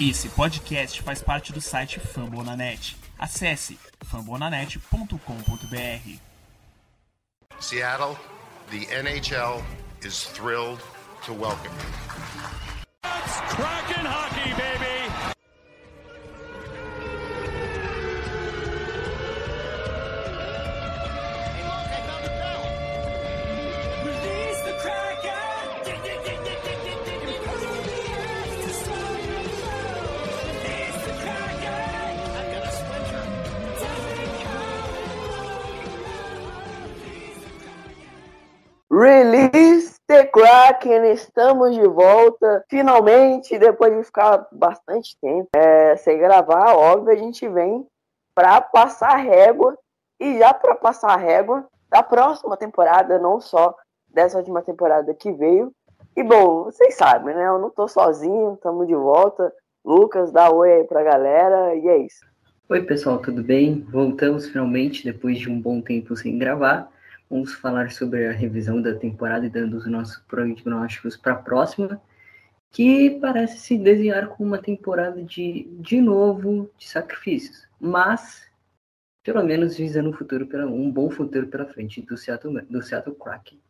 Esse podcast faz parte do site Fambonanet. Acesse fambonanet.com.br. Seattle, the NHL is thrilled to welcome you. It's Kraken hockey, baby. Kraken, estamos de volta. Finalmente, depois de ficar bastante tempo é, sem gravar, óbvio, a gente vem para passar régua e já para passar régua da próxima temporada, não só dessa última temporada que veio. E bom, vocês sabem, né? Eu não tô sozinho, estamos de volta. Lucas, dá oi aí pra galera e é isso. Oi, pessoal, tudo bem? Voltamos finalmente depois de um bom tempo sem gravar. Vamos falar sobre a revisão da temporada e dando os nossos prognósticos para a próxima, que parece se desenhar como uma temporada de, de novo, de sacrifícios, mas pelo menos visando um futuro pela, um bom futuro pela frente do Seattle, do Seattle Kraken.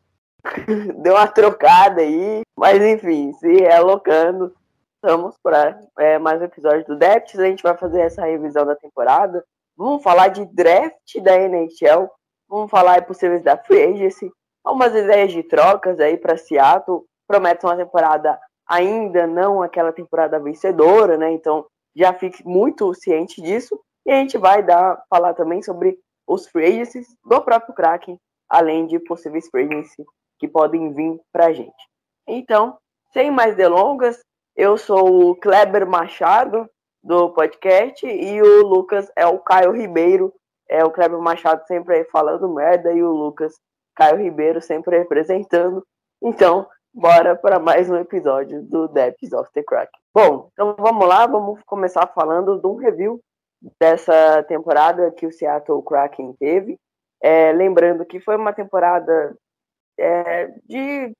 Deu uma trocada aí, mas enfim, se relocando, estamos para é, mais um episódio do Depths. A gente vai fazer essa revisão da temporada. Vamos falar de draft da NHL. Vamos falar aí possíveis da Free Agency. Algumas ideias de trocas aí para Seattle. Promete uma temporada ainda não aquela temporada vencedora, né? Então já fique muito ciente disso. E a gente vai dar, falar também sobre os free agencies do próprio Kraken, além de possíveis free agencies que podem vir pra gente. Então, sem mais delongas, eu sou o Kleber Machado do podcast e o Lucas é o Caio Ribeiro. É o Kleber Machado sempre aí falando merda e o Lucas Caio Ribeiro sempre representando. Então, bora para mais um episódio do Depths of the Kraken. Bom, então vamos lá, vamos começar falando de um review dessa temporada que o Seattle Kraken teve. É, lembrando que foi uma temporada é, de,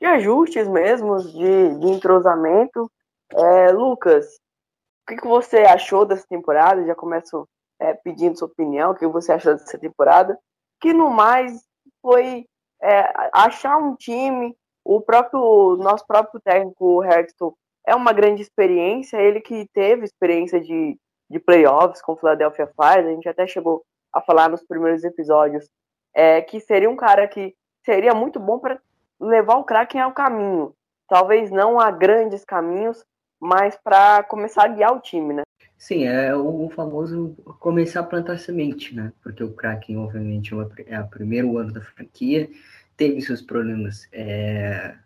de, ajustes mesmo, de, de entrosamento. É, Lucas, o que, que, você achou dessa temporada? Já começo é, pedindo sua opinião, o que você achou dessa temporada? Que no mais foi é, achar um time, o próprio nosso próprio técnico Hexton é uma grande experiência, ele que teve experiência de, de playoffs com o Philadelphia Fire, a gente até chegou a falar nos primeiros episódios, é, que seria um cara que seria muito bom para levar o Kraken ao caminho. Talvez não a grandes caminhos, mas para começar a guiar o time, né? Sim, é o famoso começar a plantar semente, né? Porque o Kraken, obviamente, é o primeiro ano da franquia, teve seus problemas é,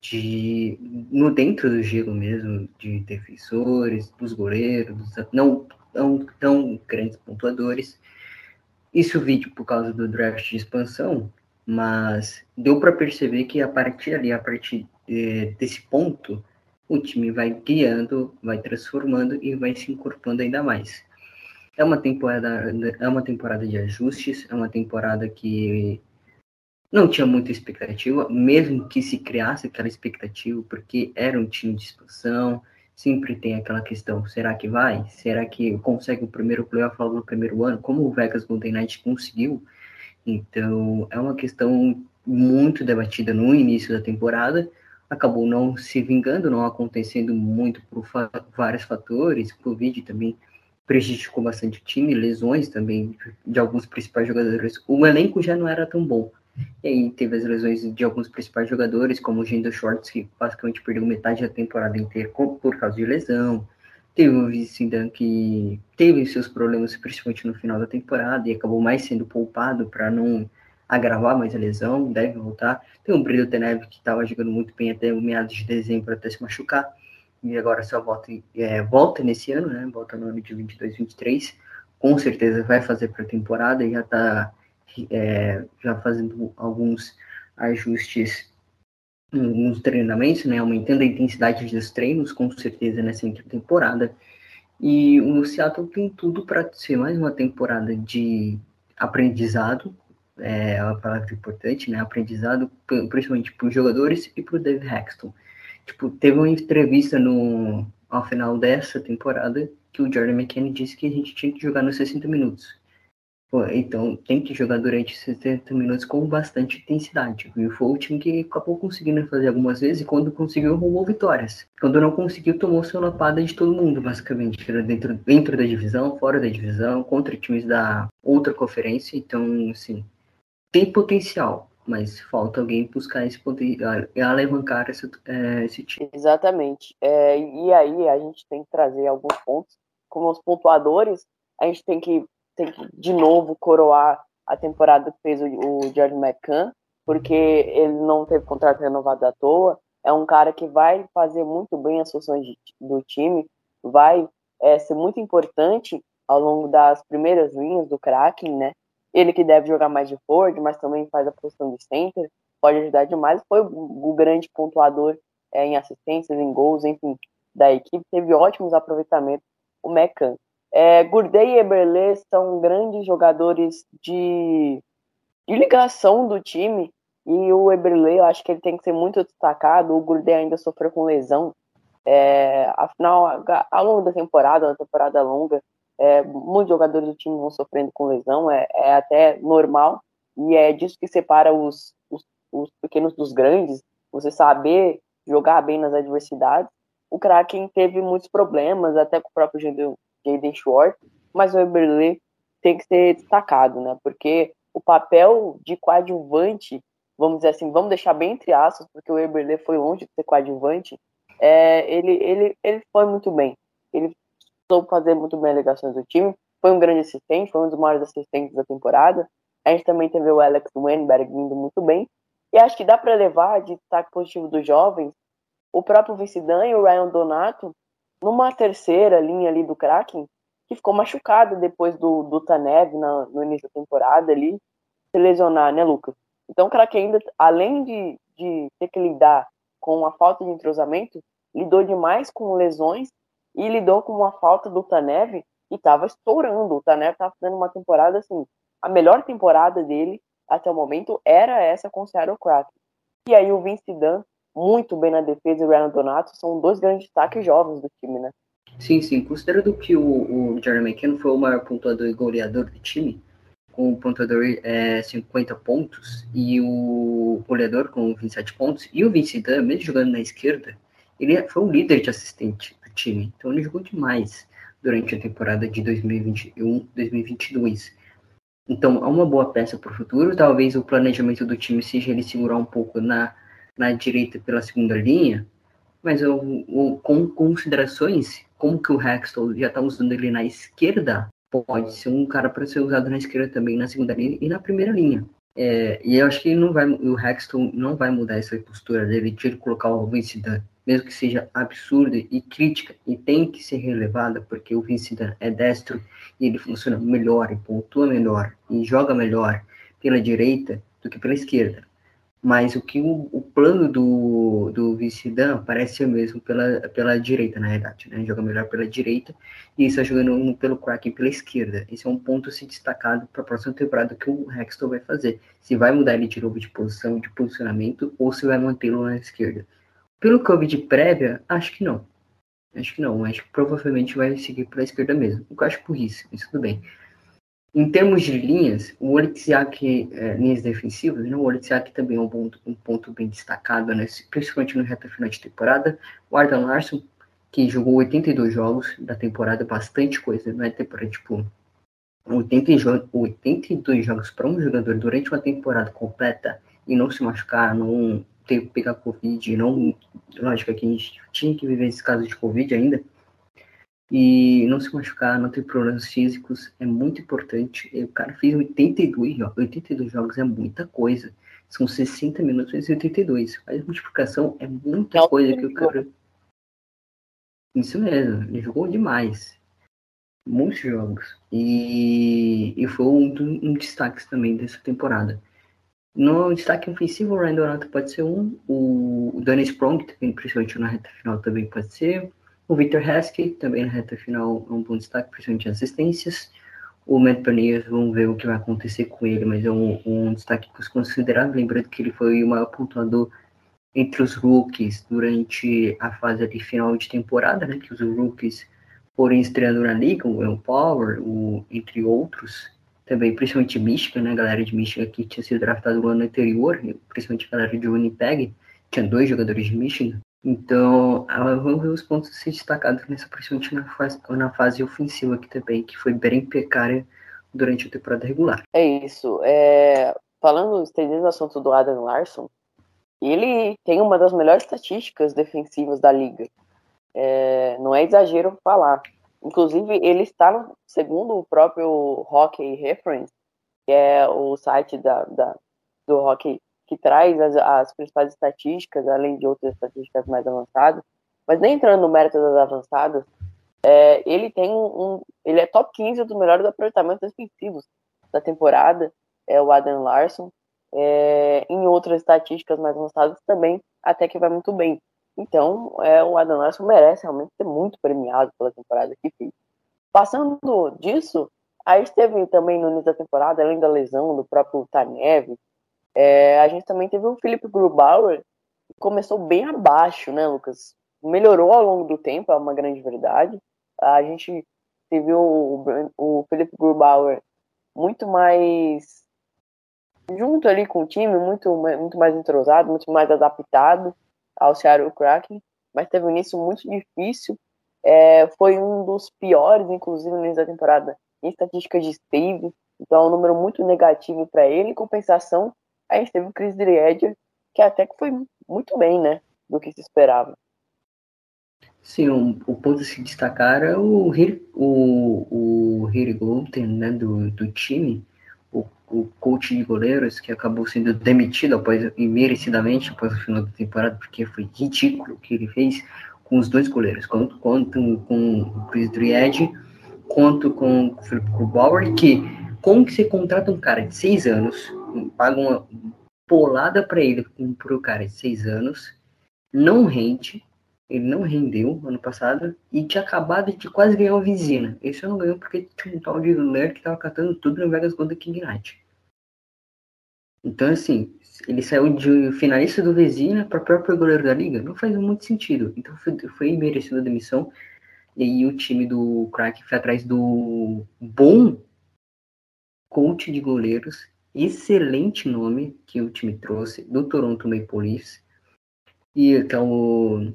de no dentro do gelo mesmo, de defensores, dos goleiros, não tão, tão grandes pontuadores. Isso vídeo por causa do draft de expansão, mas deu para perceber que a partir ali, a partir de, desse ponto, o time vai guiando, vai transformando e vai se incorporando ainda mais. É uma temporada, é uma temporada de ajustes, é uma temporada que não tinha muita expectativa, mesmo que se criasse aquela expectativa, porque era um time de expansão, sempre tem aquela questão, será que vai? Será que consegue o primeiro playoff logo no primeiro ano, como o Vegas Golden Knight conseguiu? Então, é uma questão muito debatida no início da temporada, acabou não se vingando, não acontecendo muito por fa vários fatores, Covid também prejudicou bastante o time, lesões também de alguns principais jogadores. O elenco já não era tão bom. E aí teve as lesões de alguns principais jogadores, como o Gendo Shorts, que basicamente perdeu metade da temporada inteira por causa de lesão. Teve o Vicindan que teve seus problemas, principalmente no final da temporada, e acabou mais sendo poupado para não agravar mais a lesão, deve voltar. Tem o Brito Teneve que estava jogando muito bem até meados de dezembro até se machucar, e agora só volta, é, volta nesse ano, né? Volta no ano de 22, 23. Com certeza vai fazer pré-temporada e já está é, já fazendo alguns ajustes nos treinamentos, né, aumentando a intensidade dos treinos, com certeza, nessa temporada. E o Seattle tem tudo para ser mais uma temporada de aprendizado, é a palavra importante, né, aprendizado, principalmente para os jogadores e para o Dave Hexton. Tipo, teve uma entrevista no, ao final dessa temporada que o Jordan McKinney disse que a gente tinha que jogar nos 60 minutos. Pô, Então tem que jogar durante 60 minutos com bastante intensidade. E foi o time que acabou conseguindo fazer algumas vezes e quando conseguiu roubou vitórias. Quando não conseguiu, tomou sua lapada de todo mundo, basicamente. Era dentro, dentro da divisão, fora da divisão, contra times da outra conferência. Então, assim, tem potencial, mas falta alguém buscar esse potencial e alavancar esse, é, esse time. Exatamente. É, e aí a gente tem que trazer alguns pontos. Como os pontuadores, a gente tem que, tem que de novo coroar a temporada que fez o, o Jordan McCann, porque ele não teve contrato renovado à toa. É um cara que vai fazer muito bem as funções de- do time, vai é, ser muito importante ao longo das primeiras linhas do Kraken, né? Ele que deve jogar mais de forward, mas também faz a posição de center, pode ajudar demais. Foi o, grande pontuador é, em assistências, em gols, enfim, da equipe. Teve ótimos aproveitamentos o Mecan. É, e Eberle são grandes jogadores de, de ligação do time. E o Eberle, eu acho que ele tem que ser muito destacado. O Gurdey ainda sofreu com lesão. É, afinal, ao longo da temporada, uma temporada longa, é, muitos jogadores do time vão sofrendo com lesão. É, é até normal. E é disso que separa os, os, os pequenos dos grandes. Você saber jogar bem nas adversidades o Kraken teve muitos problemas, até com o próprio Jaden- Schwartz, mas o Eberle tem que ser destacado, né? Porque o papel de coadjuvante, vamos dizer assim, vamos deixar bem entre aspas, porque o Eberle foi longe de ser coadjuvante, é, ele, ele, ele foi muito bem. Ele soube fazer muito bem as ligações do time, foi um grande assistente, foi um dos maiores assistentes da temporada. A gente também teve o Alex Wenberg vindo muito bem. E acho que dá para levar de destaque positivo dos jovens o próprio Vince Dunn e o Ryan Donato numa terceira linha ali do Kraken, que ficou machucada depois do, do Tanev na- no início da temporada ali, se lesionar, né, Lucas? Então o Kraken ainda, além de, de ter que lidar com a falta de entrosamento, lidou demais com lesões e lidou com uma falta do Tanev que estava estourando. O Tanev estava fazendo uma temporada assim, a melhor temporada dele até o momento era essa com o Seattle Kraken. E aí o Vince Dunn muito bem na defesa e o Ryan Donato são dois grandes destaques jovens do time, né? Sim, sim. Considerando que o, o Jordan McKinnon foi o maior pontuador e goleador do time, com o pontuador é, 50 pontos e o goleador com 27 pontos, e o Vince Dunn, mesmo jogando na esquerda, ele foi o líder de assistente do time. Então ele jogou demais durante a temporada de 2021-2022. Então é uma boa peça para o futuro. Talvez o planejamento do time seja ele segurar um pouco na, na direita pela segunda linha, mas eu, eu- com considerações, como que o Hextall já está usando ele na esquerda, pode ser um cara para ser usado na esquerda também, na segunda linha e na primeira linha. É, e eu acho que não vai, o Hextall não vai mudar essa postura dele de ele colocar o Vince Dunn, mesmo que seja absurda e crítica, e tem que ser relevada, porque o Vince Dunn é destro e ele funciona melhor, e pontua melhor, e joga melhor pela direita do que pela esquerda. Mas o que o, o plano do, do Vice-Dan parece ser mesmo pela, pela direita, na verdade, né? Joga melhor pela direita e está jogando pelo Kraken pela esquerda. Esse é um ponto a ser destacado para a próxima temporada que o Hextall vai fazer. Se vai mudar ele de novo de posição, de posicionamento, ou se vai mantê-lo na esquerda. Pelo que eu vi de prévia, acho que não. Acho que não. Acho que provavelmente vai seguir pela esquerda mesmo. O que eu acho burrice, mas tudo bem. Em termos de linhas, o Oleksiak, é, linhas defensivas, né, o Oleksiak também é um ponto, um ponto bem destacado, né, principalmente no reta final de temporada. O Ardan Larson, que jogou 82 jogos da temporada, bastante coisa, não é temporada, tipo, 80 jo 82 jogos para um jogador durante uma temporada completa e não se machucar, não ter que pegar Covid, não, lógico que a gente tinha que viver esse caso de Covid ainda, e não se machucar, não ter problemas físicos é muito importante. O cara fez 82 jogos, 82 jogos é muita coisa. São 60 minutos vezes 82. Faz multiplicação, é muita É um coisa que o cara. Isso mesmo, ele jogou demais. Muitos jogos. E, e foi um dos um destaques também dessa temporada. No destaque ofensivo, o Ryan Donato pode ser um. O, Danny Sprong, também, principalmente na reta final, também pode ser. O Victor Heskey, também na reta final, é um bom destaque, principalmente em assistências. O Matt Paniers, vamos ver o que vai acontecer com ele, mas é um, um destaque considerável. Lembrando que ele foi o maior pontuador entre os rookies durante a fase de final de temporada, né? Que os rookies foram estreando na liga, o Will Power, o, entre outros, também, principalmente Michigan, né? Galera de Michigan que tinha sido draftado no ano anterior, principalmente a galera de Winnipeg, tinha dois jogadores de Michigan. Então, vamos ver os pontos a ser destacados nessa, principalmente na fase, na fase ofensiva aqui também, que foi bem precária durante a temporada regular. É isso. É... Falando, estendendo o assunto do Adam Larson, ele tem uma das melhores estatísticas defensivas da liga. É... Não é exagero falar. Inclusive, ele está segundo o próprio Hockey Reference, que é o site da, da do hockey que traz as, as, principais estatísticas, além de outras estatísticas mais avançadas. Mas nem entrando no mérito das avançadas, é, ele tem um, ele é top 15 dos melhores aproveitamentos defensivos da temporada, é o Adam Larson. É, em outras estatísticas mais avançadas também, até que vai muito bem. Então, é, o Adam merece realmente ser muito premiado pela temporada que fez. Passando disso, aí esteve também no início da temporada, além da lesão do próprio Tanev, é, a gente também teve o Felipe Grubauer, que começou bem abaixo, né, Lucas? Melhorou ao longo do tempo, é uma grande verdade. A gente teve o, o Felipe Grubauer muito mais junto ali com o time, muito, muito mais entrosado, muito mais adaptado ao Seattle Kraken, mas teve um início muito difícil. É, foi um dos piores, inclusive, no início da temporada, em estatísticas de save, então é um número muito negativo para ele. Em compensação, a gente teve o Chris Driedger, que até que foi muito bem, né, do que se esperava. Sim, um, o ponto a se destacar é o, o, o Harry Golden, né, do, do time, o, o coach de goleiros, que acabou sendo demitido após, merecidamente após o final da temporada, porque foi ridículo o que ele fez com os dois goleiros, quanto, quanto com o Chris Dried, quanto com o Philip Grubauer, que como que você contrata um cara de seis anos, paga uma polada para ele, para o cara de seis anos, não rende, ele não rendeu ano passado e tinha acabado de quase ganhar o Vizina. Esse não ganhou porque tinha um tal de Ler que tava catando tudo no Vegas Golden King Knight. Então, assim, ele saiu de finalista do Vezina para próprio goleiro da liga. Não faz muito sentido. Então, foi, foi merecido a demissão. E aí, o time do Crack foi atrás do bom coach de goleiros. Excelente nome que o time trouxe do Toronto Maple Leafs. E que é o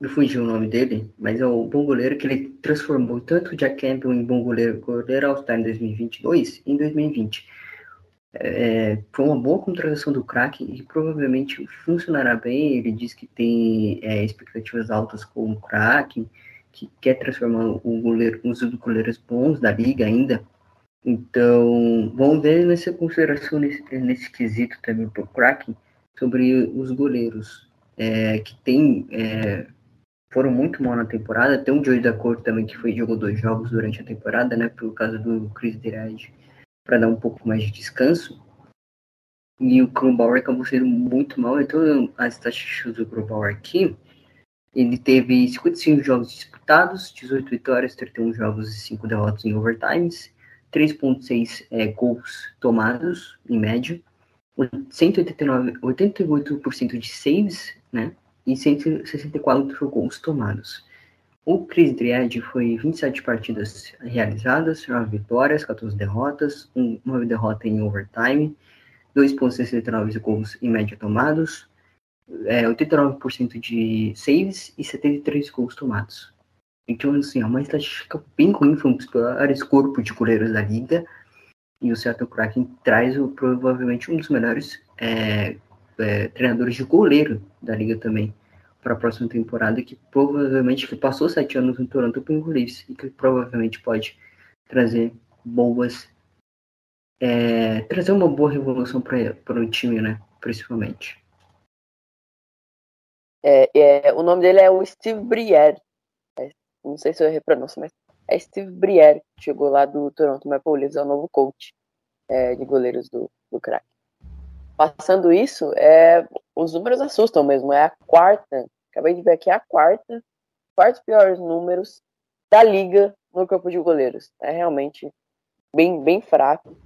me fugiu o nome dele, mas é o bom goleiro que ele transformou tanto o Jack Campbell em bom goleiro, goleiro All-Star em 2022 em 2020. É, foi uma boa contratação do craque e provavelmente funcionará bem. Ele diz que tem é, expectativas altas com o craque, que quer transformar o goleiro, um dos goleiros bons da liga ainda. Então, vamos ver nessa consideração nesse, nesse quesito também para o craque sobre os goleiros é, que tem é, foram muito mal na temporada. Tem um Joey da Cor também que foi, jogou dois jogos durante a temporada, né? Por causa do Chris Derage, para dar um pouco mais de descanso. E o Krumbauer acabou sendo muito mal. Então, as estatísticas do Krumbauer aqui, ele teve 55 jogos disputados, 18 vitórias, 31 jogos e 5 derrotas em overtimes, 3.6 é, gols tomados, em média, 189, 88% de saves, né? E 164 gols tomados. O Chris Dried foi 27 partidas realizadas, 9 vitórias, 14 derrotas, uma derrota em overtime, 2,69 gols em média tomados, é, 89% de saves e 73 gols tomados. Então, assim, é uma estatística bem ruim, foi um dos piores corpos de goleiros da liga, e o Seattle Kraken traz o, provavelmente um dos melhores é, é, treinadores de goleiro da liga também para a próxima temporada, que provavelmente que passou sete anos no Toronto Maple Leafs e que provavelmente pode trazer boas é, trazer uma boa revolução para o time, né? Principalmente. É, é, o nome dele é o Steve Briere. É, não sei se eu repronuncio, mas é Steve Briere, chegou lá do Toronto Maple Leafs, é o novo coach é, de goleiros do, do crack. Passando isso, é, os números assustam mesmo. É a quarta, acabei de ver aqui, é a quarta, quartos piores números da liga no campo de goleiros. É realmente bem, bem fraco.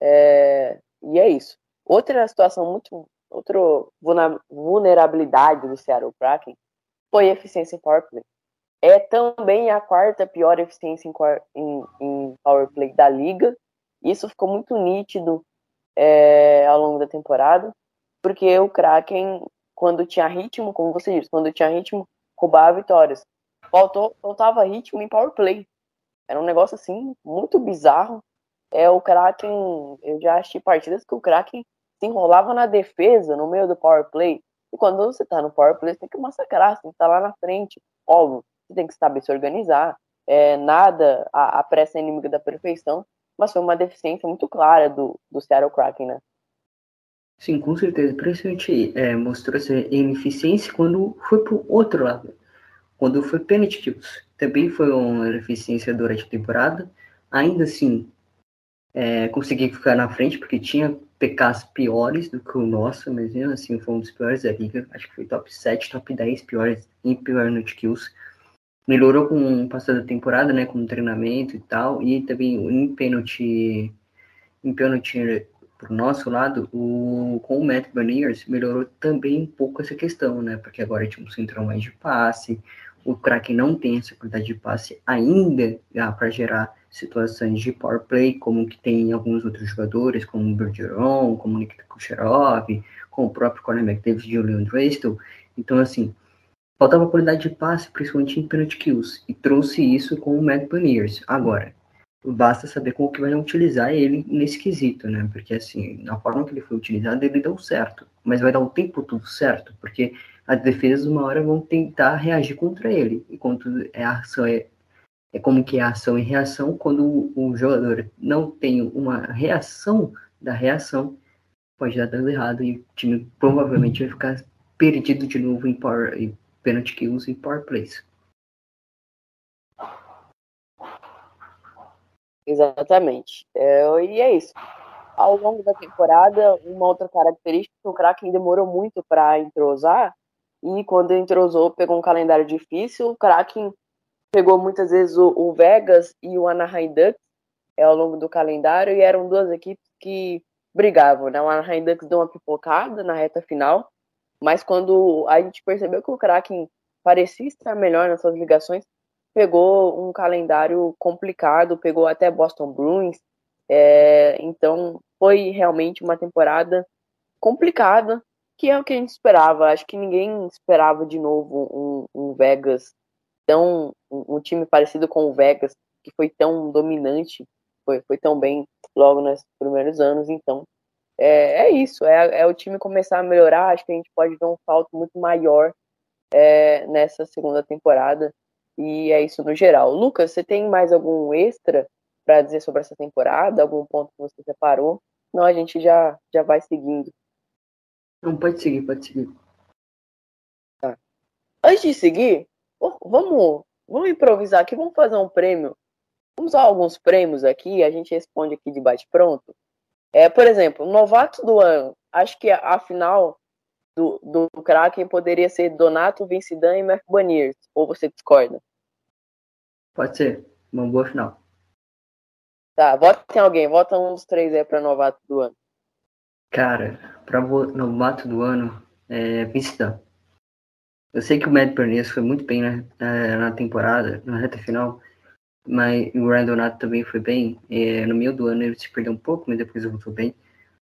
É, e é isso. Outra situação muito outro vulna- vulnerabilidade do Seattle Kraken foi eficiência em power play. É também a quarta pior eficiência em, em- em power play da liga. Isso ficou muito nítido é, ao longo da temporada, porque o Kraken, quando tinha ritmo, como você disse, quando tinha ritmo, roubava vitórias. Faltou, faltava ritmo em power play. Era um negócio assim muito bizarro. É o Kraken, eu já assisti partidas que o Kraken se enrolava na defesa no meio do power play. E quando você tá no power play, você tem que massacrar, você tem que estar lá na frente. Óbvio, você tem que saber se organizar. É, nada, a, a pressa é inimiga da perfeição, mas foi uma deficiência muito clara do, do Seattle Kraken, né? Sim, com certeza. Principalmente é, mostrou essa ineficiência quando foi pro outro lado. Quando foi penalty kills. Também foi uma eficiência durante a temporada. Ainda assim, é, consegui ficar na frente, porque tinha PKs piores do que o nosso, mas mesmo assim foi um dos piores da liga. Acho que foi top 7, top 10 piores em penalty kills. Melhorou com o passar da temporada, né, com treinamento e tal, e também em pênalti, em pênalti pro nosso lado, o, com o Matt Beniers melhorou também um pouco essa questão, né? Porque agora tinha um central mais de passe, o Kraken não tem essa quantidade de passe ainda para gerar situações de power play, como que tem alguns outros jogadores, como o Bergeron, como o Nikita Kucherov, como o próprio Conor McDavid e o Leon. Então, assim, faltava qualidade de passe, principalmente em penalty kills, e trouxe isso com o Matt Beniers. Agora, basta saber como que vai utilizar ele nesse quesito, né? Porque assim, na forma que ele foi utilizado, ele deu certo. Mas vai dar o tempo todo certo, porque as defesas uma hora vão tentar reagir contra ele. Enquanto é a ação é, é como que é ação e reação, quando o, o jogador não tem uma reação da reação, pode dar dando errado e o time provavelmente vai ficar perdido de novo em, power, penalty kills e power plays. Exatamente. É, e é isso. Ao longo da temporada, uma outra característica que o Kraken demorou muito para entrosar, e quando entrosou, pegou um calendário difícil. O Kraken pegou muitas vezes o, o Vegas e o Anaheim Ducks é, ao longo do calendário, e eram duas equipes que brigavam. Né? O Anaheim Ducks deu uma pipocada na reta final, mas quando a gente percebeu que o Kraken parecia estar melhor nas suas ligações, pegou um calendário complicado, pegou até Boston Bruins, é, então foi realmente uma temporada complicada, que é o que a gente esperava. Acho que ninguém esperava de novo um, um Vegas tão um, um, time parecido com o Vegas, que foi tão dominante, foi, foi tão bem logo nos primeiros anos. Então é, é isso, é, é o time começar a melhorar. Acho que a gente pode ver um salto muito maior é, nessa segunda temporada. E é isso no geral. Lucas, você tem mais algum extra para dizer sobre essa temporada? Algum ponto que você separou? Não, a gente já, já vai seguindo. Não, pode seguir, pode seguir. Tá. Antes de seguir, vamos, vamos improvisar aqui, vamos fazer um prêmio. Vamos usar alguns prêmios aqui, a gente responde aqui de bate-pronto. É, por exemplo, novato do ano. Acho que a final do, do Kraken poderia ser Donato, Vincidan e Mark Baniers. Ou você discorda? Pode ser. Uma boa final. Tá, vota em alguém. Vota um dos três aí pra novato do ano. Cara, pra novato do ano, é Vincidan. Eu sei que o Matt Baniers foi muito bem né, na temporada, na reta final. Mas o Ryan Donato também foi bem. É, no meio do ano ele se perdeu um pouco, mas depois voltou bem.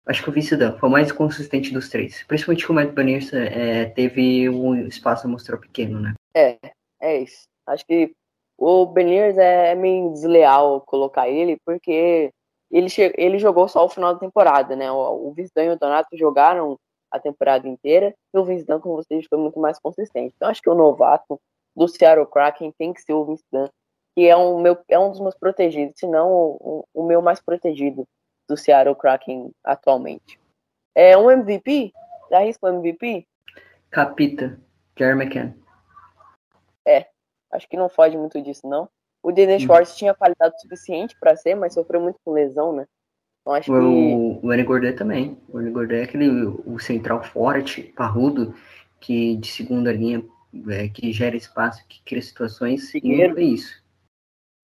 Acho que o Vincidan foi o mais consistente dos três. Principalmente que o Matt Baniers é, teve um espaço a mostrar pequeno, né? É, é isso. Acho que o Beniers é meio desleal colocar ele, porque ele, ele jogou só o final da temporada, né? O, o Vincidan e o Donato jogaram a temporada inteira, e o Vincidan, como você disse, foi muito mais consistente. Então acho que o novato do Seattle Kraken tem que ser o Vincidan, que é um, meu, é um dos meus protegidos, se não o, o meu mais protegido do Seattle Kraken atualmente. É um MVP? Dá risco MVP? Capita, Jerry McCann. É, acho que não foge muito disso, não. O Dennis Hum. Schwartz tinha qualidade suficiente para ser, mas sofreu muito com lesão, né? Então acho que. O, o Ernie Gourdet também. O Ernie Gourdet é aquele o central forte, parrudo, que de segunda linha, é, que gera espaço, que cria situações, e Figueiro. foi isso.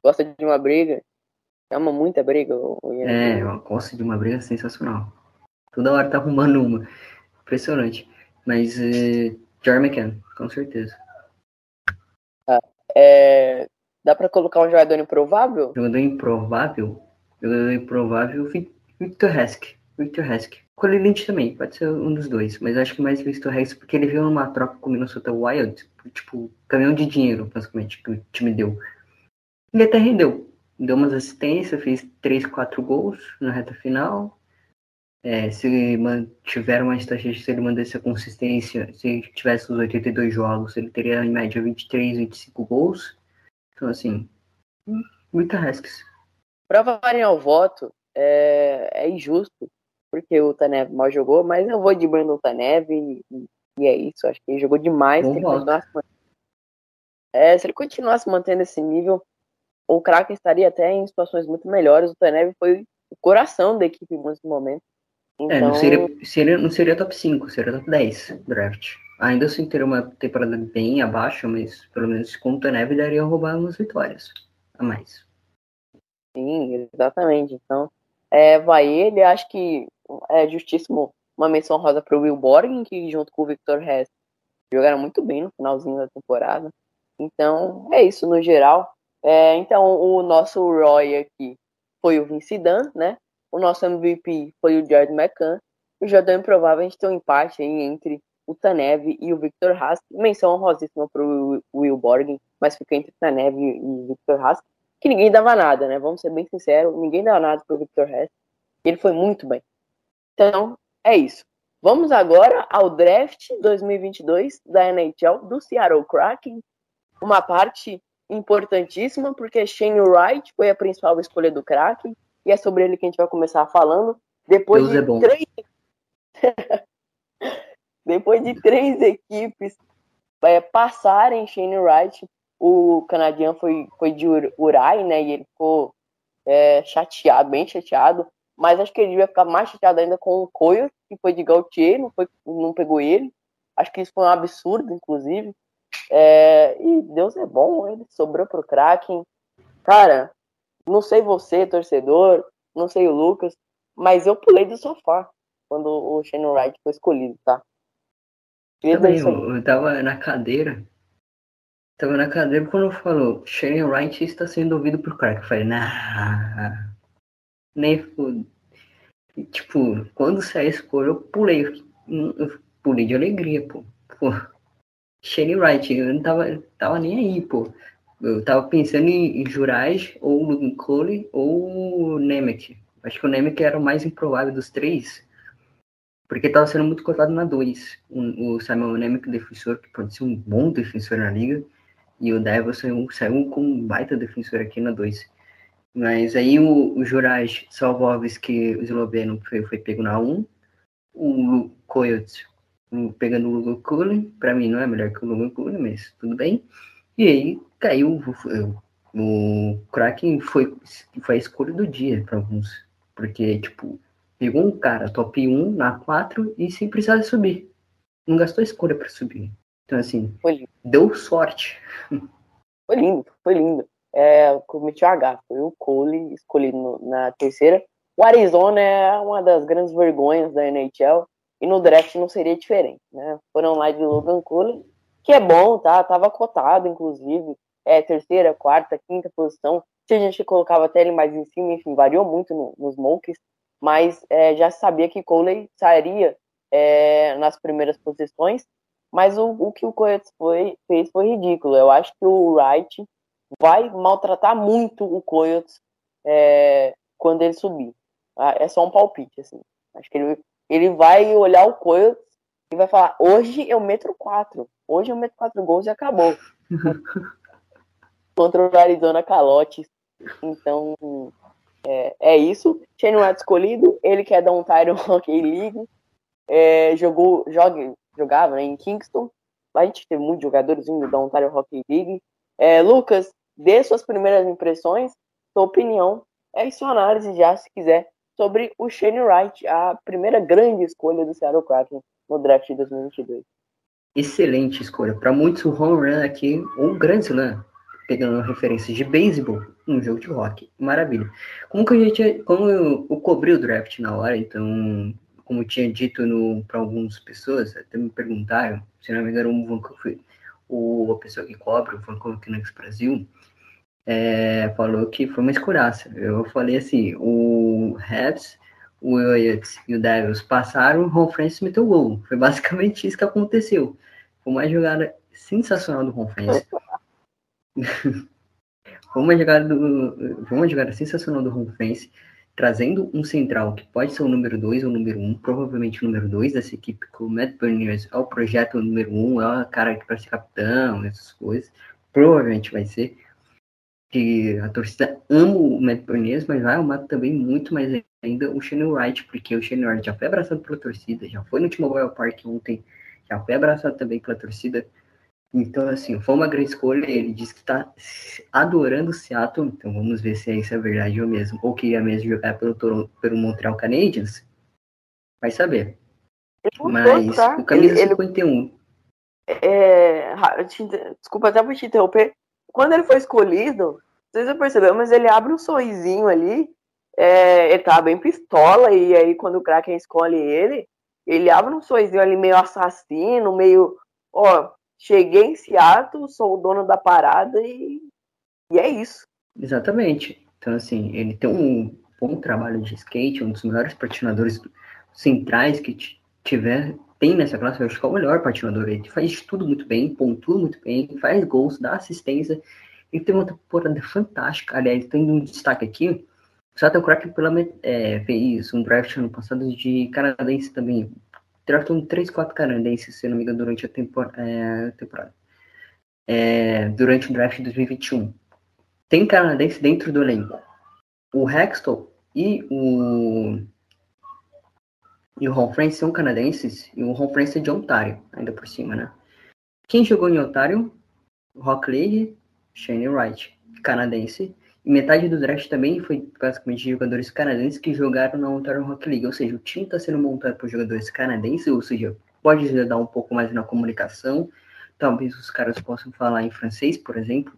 Gosta de uma briga. Ama muita briga. O, o Ian. É, uma costa de uma briga sensacional. Toda hora tá arrumando uma. impressionante. Mas é, Jerry McCann, com certeza. É, dá pra colocar um jogador improvável? Jogador improvável, jogador improvável, Vi- Victor Hesk. Victor Hesk. Cole Lynch também, pode ser um dos dois, mas acho que mais Victor Hesk porque ele veio numa troca com o Minnesota Wild, tipo, caminhão de dinheiro, basicamente, que o time deu. Ele até rendeu. Deu umas assistências, fez 3, 4 gols na reta final. É, se mantiver uma estratégia, se ele mantivesse a consistência, se ele tivesse os 82 jogos, ele teria em média 23, 25 gols. Então, assim, muita Heskes. Pra variar o voto, é, é injusto, porque o Tanev mal jogou, mas eu vou de Brandon Tanev e, e é isso. Acho que ele jogou demais. Se ele, é, se ele continuasse mantendo esse nível, o Kraken estaria até em situações muito melhores. O Tanev foi o coração da equipe em muitos momentos. Então, É, não seria, seria, não seria top 5, seria top 10 draft. Ainda assim teria uma temporada bem abaixo, mas pelo menos com o Tanev daria roubar umas vitórias a mais. Sim, exatamente. Então, é, vai ele. Acho que é justíssimo uma menção rosa para o Will Borgen, que junto com o Victor Hess jogaram muito bem no finalzinho da temporada. Então, é isso no geral. É, então, o nosso Roy aqui foi o Vince Dunn, né? O nosso MVP foi o Jared McCann. O jogador improvável, a gente tem um empate aí entre o Tanev e o Victor Haas. Menção honrosíssima para o Will Borgen, mas fica entre Tanev e o Victor Haas que ninguém dava nada, né? Vamos ser bem sinceros, ninguém dava nada pro Victor Hess. Ele foi muito bem. Então, é isso. Vamos agora ao draft 2022 da NHL do Seattle Kraken. Uma parte importantíssima, porque Shane Wright foi a principal escolha do Kraken, e é sobre ele que a gente vai começar falando. Depois Deus de é bom. três depois de três equipes é, passarem Shane Wright, o canadiano foi, foi de Ur- Urai, né? E ele ficou é, chateado, bem chateado. Mas acho que ele devia ficar mais chateado ainda com o Coyo, que foi de Gautier, não, foi, não pegou ele. Acho que isso foi um absurdo, inclusive. É, e Deus é bom, ele sobrou pro Kraken. Cara, não sei você, torcedor, não sei o Lucas, mas eu pulei do sofá quando o Shane Wright foi escolhido, tá? Dizer Também, eu, eu tava na cadeira. Tava na cadeira quando falou Shane Wright está sendo ouvido por Crack. Eu falei, nah. Nem. E, Tipo, quando saiu a escolha, eu pulei. Eu, eu pulei de alegria, pô. Pô, Shane Wright, eu não tava, tava nem aí, pô. Eu tava pensando em, em Juraj, ou Logan Cole, ou Nemec. Acho que o Nemec era o mais improvável dos três. Porque tava sendo muito cotado na 2. O, o Simon Nemec, defensor, que pode ser um bom defensor na liga. E o Devil saiu, com um baita defensor aqui na 2. Mas aí o, o Juraj Salvovski, o esloveno, foi, foi pego na 1. Um. O Coyotes pegando o Lugo Cullen. Pra mim não é melhor que o Lugo Cullen, mas tudo bem. E aí caiu o, o Kraken foi, foi a escolha do dia para alguns. Porque, tipo, pegou um cara top 1 na 4 e sem precisar subir. Não gastou escolha para subir. Então, assim, deu sorte. Foi lindo, foi lindo. É, cometi o H, foi o Cole escolhido na terceira. O Arizona é uma das grandes vergonhas da NHL e no draft não seria diferente, né? Foram lá de Logan Cole, que é bom, tá? Tava cotado, inclusive, é terceira, quarta, quinta posição. Se a gente colocava até ele mais em cima, enfim, variou muito no- nos Monkeys, mas é, já sabia que Cole sairia é, nas primeiras posições. Mas o, o que o Coyotes foi, fez foi ridículo. Eu acho que o Wright vai maltratar muito o Coyotes é, quando ele subir. Ah, É só um palpite, assim. Acho que ele, ele vai olhar o Coyotes e vai falar: hoje eu meto quatro. Hoje eu meto quatro gols e acabou. Contra o Arizona Calotes. Então, é, é isso. Shane Wright escolhido. Ele quer dar um Tyron Hockey League. É, jogou, joga, jogava né, em Kingston. A gente teve muitos jogadores indo da Ontario Hockey League. É, Lucas, dê suas primeiras impressões, sua opinião, é sua análise já, se quiser, sobre o Shane Wright, a primeira grande escolha do Seattle Kraken no draft de 2022. Excelente escolha. Para muitos, o home run aqui, ou Grand Slam, pegando referências de beisebol, um jogo de rock. Maravilha. Como que a gente, como eu, eu cobri o draft na hora, então como tinha dito para algumas pessoas, até me perguntaram, se não me engano, um o, a pessoa que cobra o Vancouver Canucks Brasil, é, falou que foi uma escuraça. Eu falei assim, o Habs, o Oilers e o Devils passaram, o Ron Francis meteu gol. Foi basicamente isso que aconteceu. Foi uma jogada sensacional do Ron Francis. foi uma jogada do, foi uma jogada sensacional do Ron Francis, trazendo um central que pode ser o número 2 ou o número 1, um, provavelmente o número 2 dessa equipe, que o Matt Burners é o projeto número 1, um, é o cara que para ser capitão, essas coisas. Provavelmente vai ser que a torcida ama o Matt mas vai amar também muito mais ainda o Shane Wright, porque o Shane Wright já foi abraçado pela torcida, já foi no T-Mobile Park ontem, já foi abraçado também pela torcida. Então, assim, foi uma grande escolha. Ele disse que está adorando o Seattle, então vamos ver se isso é verdade ou mesmo, ou queria mesmo jogar pelo, Toronto, pelo Montreal Canadiens. Vai saber. Mas tá? o camisa Ele- ele- 51. É, ra- te inter- desculpa até por te interromper. Quando ele foi escolhido, não sei se você percebeu, mas ele abre um sorrisinho ali. é, ele tava bem pistola, e aí quando o Kraken escolhe ele, ele abre um sorrisinho ali meio assassino, meio. Ó, cheguei em Seattle, sou o dono da parada e, e é isso. Exatamente. Então, assim, ele tem um bom trabalho de skate, um dos melhores patinadores centrais que ti- tiver, tem nessa classe, eu acho que é o melhor patinador. Ele faz tudo muito bem, pontua muito bem, faz gols, dá assistência. Ele tem uma temporada fantástica. Aliás, tem um destaque aqui. O Seattle Kraken pela, é, fez um draft ano passado de canadense também. Draftou 3, 4 canadenses, se não me engano, durante a tempor- é, temporada. É, durante o draft de 2021 tem canadense dentro do elenco. O Hextall e o e o Ron Francis são canadenses e o Ron Francis é de Ontário, ainda por cima, né? Quem jogou em Ontário? Rock League, Shane Wright, canadense. E metade do draft também foi basicamente de jogadores canadenses que jogaram na Ontario Rock League. Ou seja, o time está sendo montado por jogadores canadenses, ou seja, pode ajudar um pouco mais na comunicação. Talvez os caras possam falar em francês, por exemplo,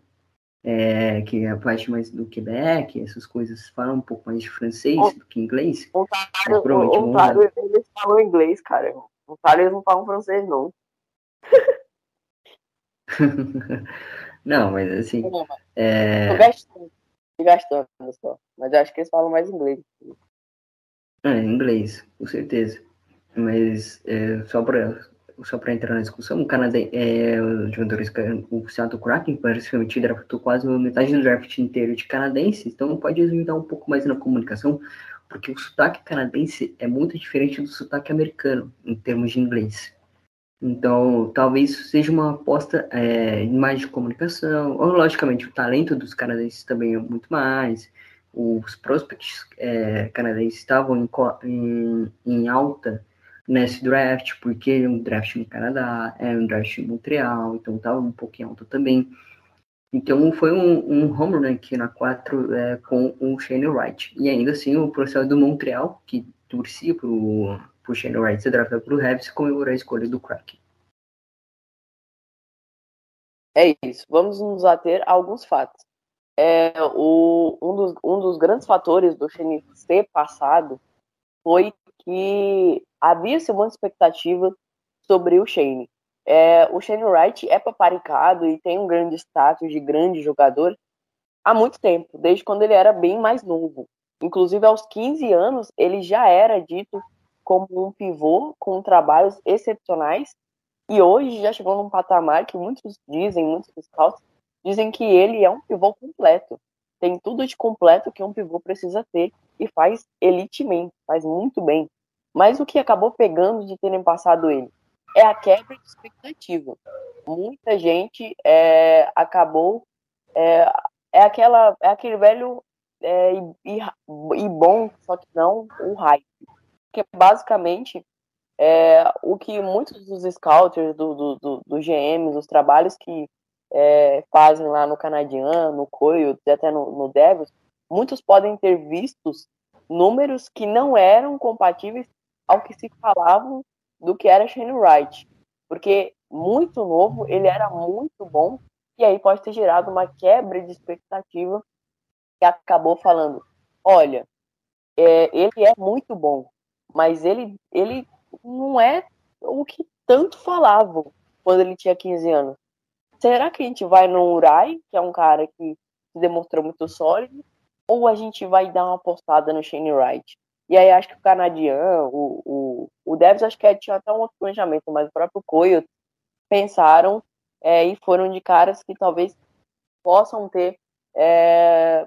é, que é a parte mais do Quebec, essas coisas falam um pouco mais de francês Oh. do que inglês. Ontário, provavelmente vão Ontário, eles falam inglês, cara. Ontário, eles não falam francês, não. Não, mas assim, Tô é, gastando, tô gastando só. Mas eu acho que eles falam mais inglês. é inglês, com certeza. Mas é, só para só para entrar na discussão, o Canadá, é, os jogadores, o Seattle Kraken, praticamente draftou quase metade do draft inteiro de canadenses, então pode ajudar um pouco mais na comunicação, porque o sotaque canadense é muito diferente do sotaque americano, em termos de inglês. Então, talvez seja uma aposta é, mais de comunicação, ou logicamente o talento dos canadenses também é muito mais, os prospects é, canadenses estavam em, em, em alta nesse draft, porque é um draft no Canadá, é um draft em Montreal, então estava um pouquinho alto também. Então foi um, um home run aqui na 4 é, com o Shane Wright. E ainda assim o professor do Montreal, que torcia pro, pro Shane Wright ser draftado pro Habs, comemorou a escolha do Kraken. É isso. Vamos nos ater a alguns fatos. É, o, um, dos, um dos grandes fatores do Shane ser passado foi que havia-se uma expectativa sobre o Shane. É, o Shane Wright é paparicado e tem um grande status de grande jogador há muito tempo, desde quando ele era bem mais novo. Inclusive, aos 15 anos, ele já era dito como um pivô com trabalhos excepcionais e hoje já chegou num patamar que muitos dizem, muitos scouts, dizem que ele é um pivô completo. Tem tudo de completo que um pivô precisa ter e faz elitemente, faz muito bem. Mas o que acabou pegando de terem passado ele é a quebra de expectativa. Muita gente é, acabou é, é aquela é aquele velho é, e, e, bom, só que não o hype. Porque basicamente é, o que muitos dos scouters, do, do, do, do GMs, os trabalhos que é, fazem lá no Canadiano, no Coyotes, até no, no Devils, muitos podem ter vistos números que não eram compatíveis ao que se falavam do que era Shane Wright. Porque muito novo, ele era muito bom, e aí pode ter gerado uma quebra de expectativa que acabou falando: olha, é, ele é muito bom, mas ele, ele não é o que tanto falavam quando ele tinha 15 anos. Será que a gente vai no Urai, que é um cara que se demonstrou muito sólido, ou a gente vai dar uma apostada no Shane Wright? E aí acho que o canadiano, o, o, o Devs acho que tinha até um outro planejamento, mas o próprio Coyote pensaram é, e foram de caras que talvez possam ter é,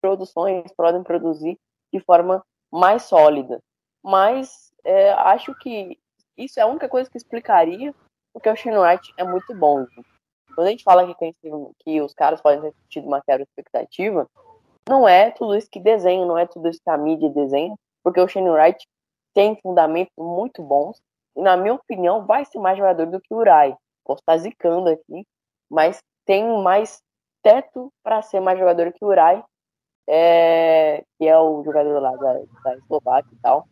produções, podem produzir de forma mais sólida. Mas é, acho que isso é a única coisa que explicaria porque o Shane Wright é muito bom. Quando a gente fala que, que os caras podem ter tido uma quebra expectativa, não é tudo isso que desenho, não é tudo isso que a mídia desenha, porque o Shane Wright tem fundamentos muito bons e, na minha opinião, vai ser mais jogador do que o Urai. Posso estar zicando aqui, mas tem mais teto para ser mais jogador que o Urai, é, que é o jogador lá da, da Eslováquia e tal.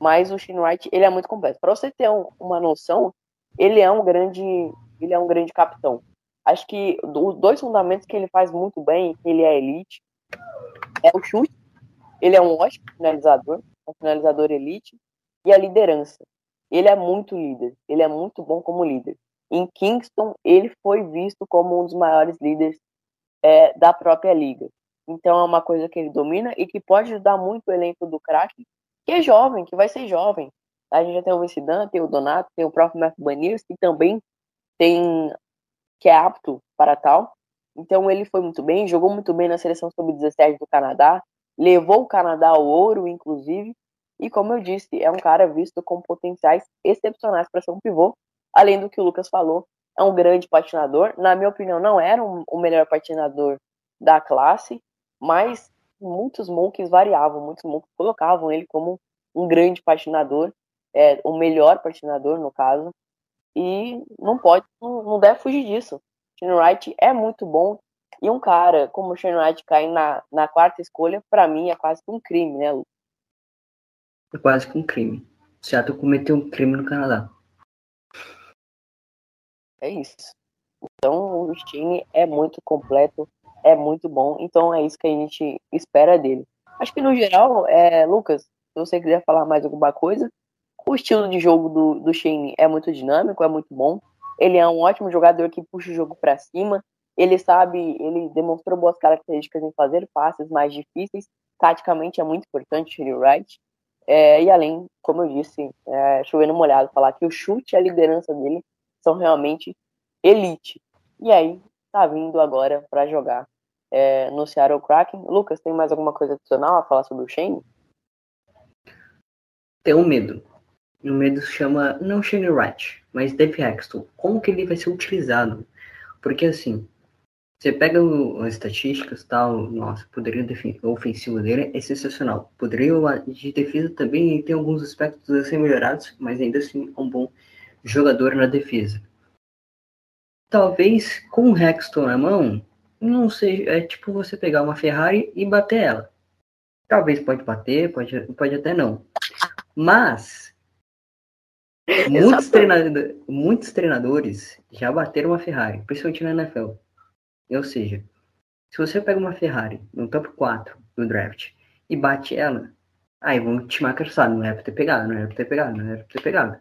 Mas o Shane Wright, ele é muito completo. Para você ter um, uma noção, ele é um grande, ele é um grande capitão. Acho que os dois fundamentos que ele faz muito bem, que ele é elite, é o chute ele é um ótimo finalizador, um finalizador elite, e a liderança. Ele é muito líder, ele é muito bom como líder. Em Kingston, ele foi visto como um dos maiores líderes é, da própria liga. Então é uma coisa que ele domina e que pode ajudar muito o elenco do craque, que é jovem, que vai ser jovem. A gente já tem o Vincidan, tem o Donato, tem o próprio Marco Baniers, que também tem que é apto para tal. Então ele foi muito bem, jogou muito bem na seleção sub-17 do Canadá, levou o Canadá ao ouro, inclusive, e como eu disse, é um cara visto com potenciais excepcionais para ser um pivô, além do que o Lucas falou, é um grande patinador. Na minha opinião, não era um, o melhor patinador da classe, mas muitos monkeys variavam, muitos monkeys colocavam ele como um grande patinador, é, o melhor patinador, no caso, e não pode, não, não deve fugir disso. Shane Wright é muito bom, e um cara como o Shane Wright cair na, na quarta escolha, para mim, é quase que um crime, né, Lu? É quase que um crime. O Seattle cometeu um crime no Canadá. É isso. Então, o Shane é muito completo, é muito bom. Então, é isso que a gente espera dele. Acho que, no geral, é, Lucas, se você quiser falar mais alguma coisa, o estilo de jogo do, do Shane é muito dinâmico, é muito bom. Ele é um ótimo jogador que puxa o jogo para cima, ele sabe, ele demonstrou boas características em fazer passes mais difíceis. Taticamente é muito importante o Wright. É, e além, como eu disse, é, chovendo molhado, falar que o chute e a liderança dele são realmente elite. E aí, tá vindo agora para jogar é, no Seattle Kraken. Lucas, tem mais alguma coisa adicional a falar sobre o Shane? Tem um medo. O medo se chama não Shane Wright, mas Dave Hexton. Como que ele vai ser utilizado? Porque assim, você pega o, as estatísticas tal, nossa, o poderio ofensivo dele é sensacional. O poderio de defesa também tem alguns aspectos a ser melhorados, mas ainda assim é um bom jogador na defesa. Talvez com o Rexton na mão, não seja, é tipo você pegar uma Ferrari e bater ela. Talvez pode bater, pode, pode até não. Mas muitos, treinador, muitos treinadores já bateram uma Ferrari, principalmente na NFL. Ou seja, se você pega uma Ferrari no top 4 do draft e bate ela, aí vão te marcar não é pra ter pegado, não é pra ter pegado, não é pra ter pegado.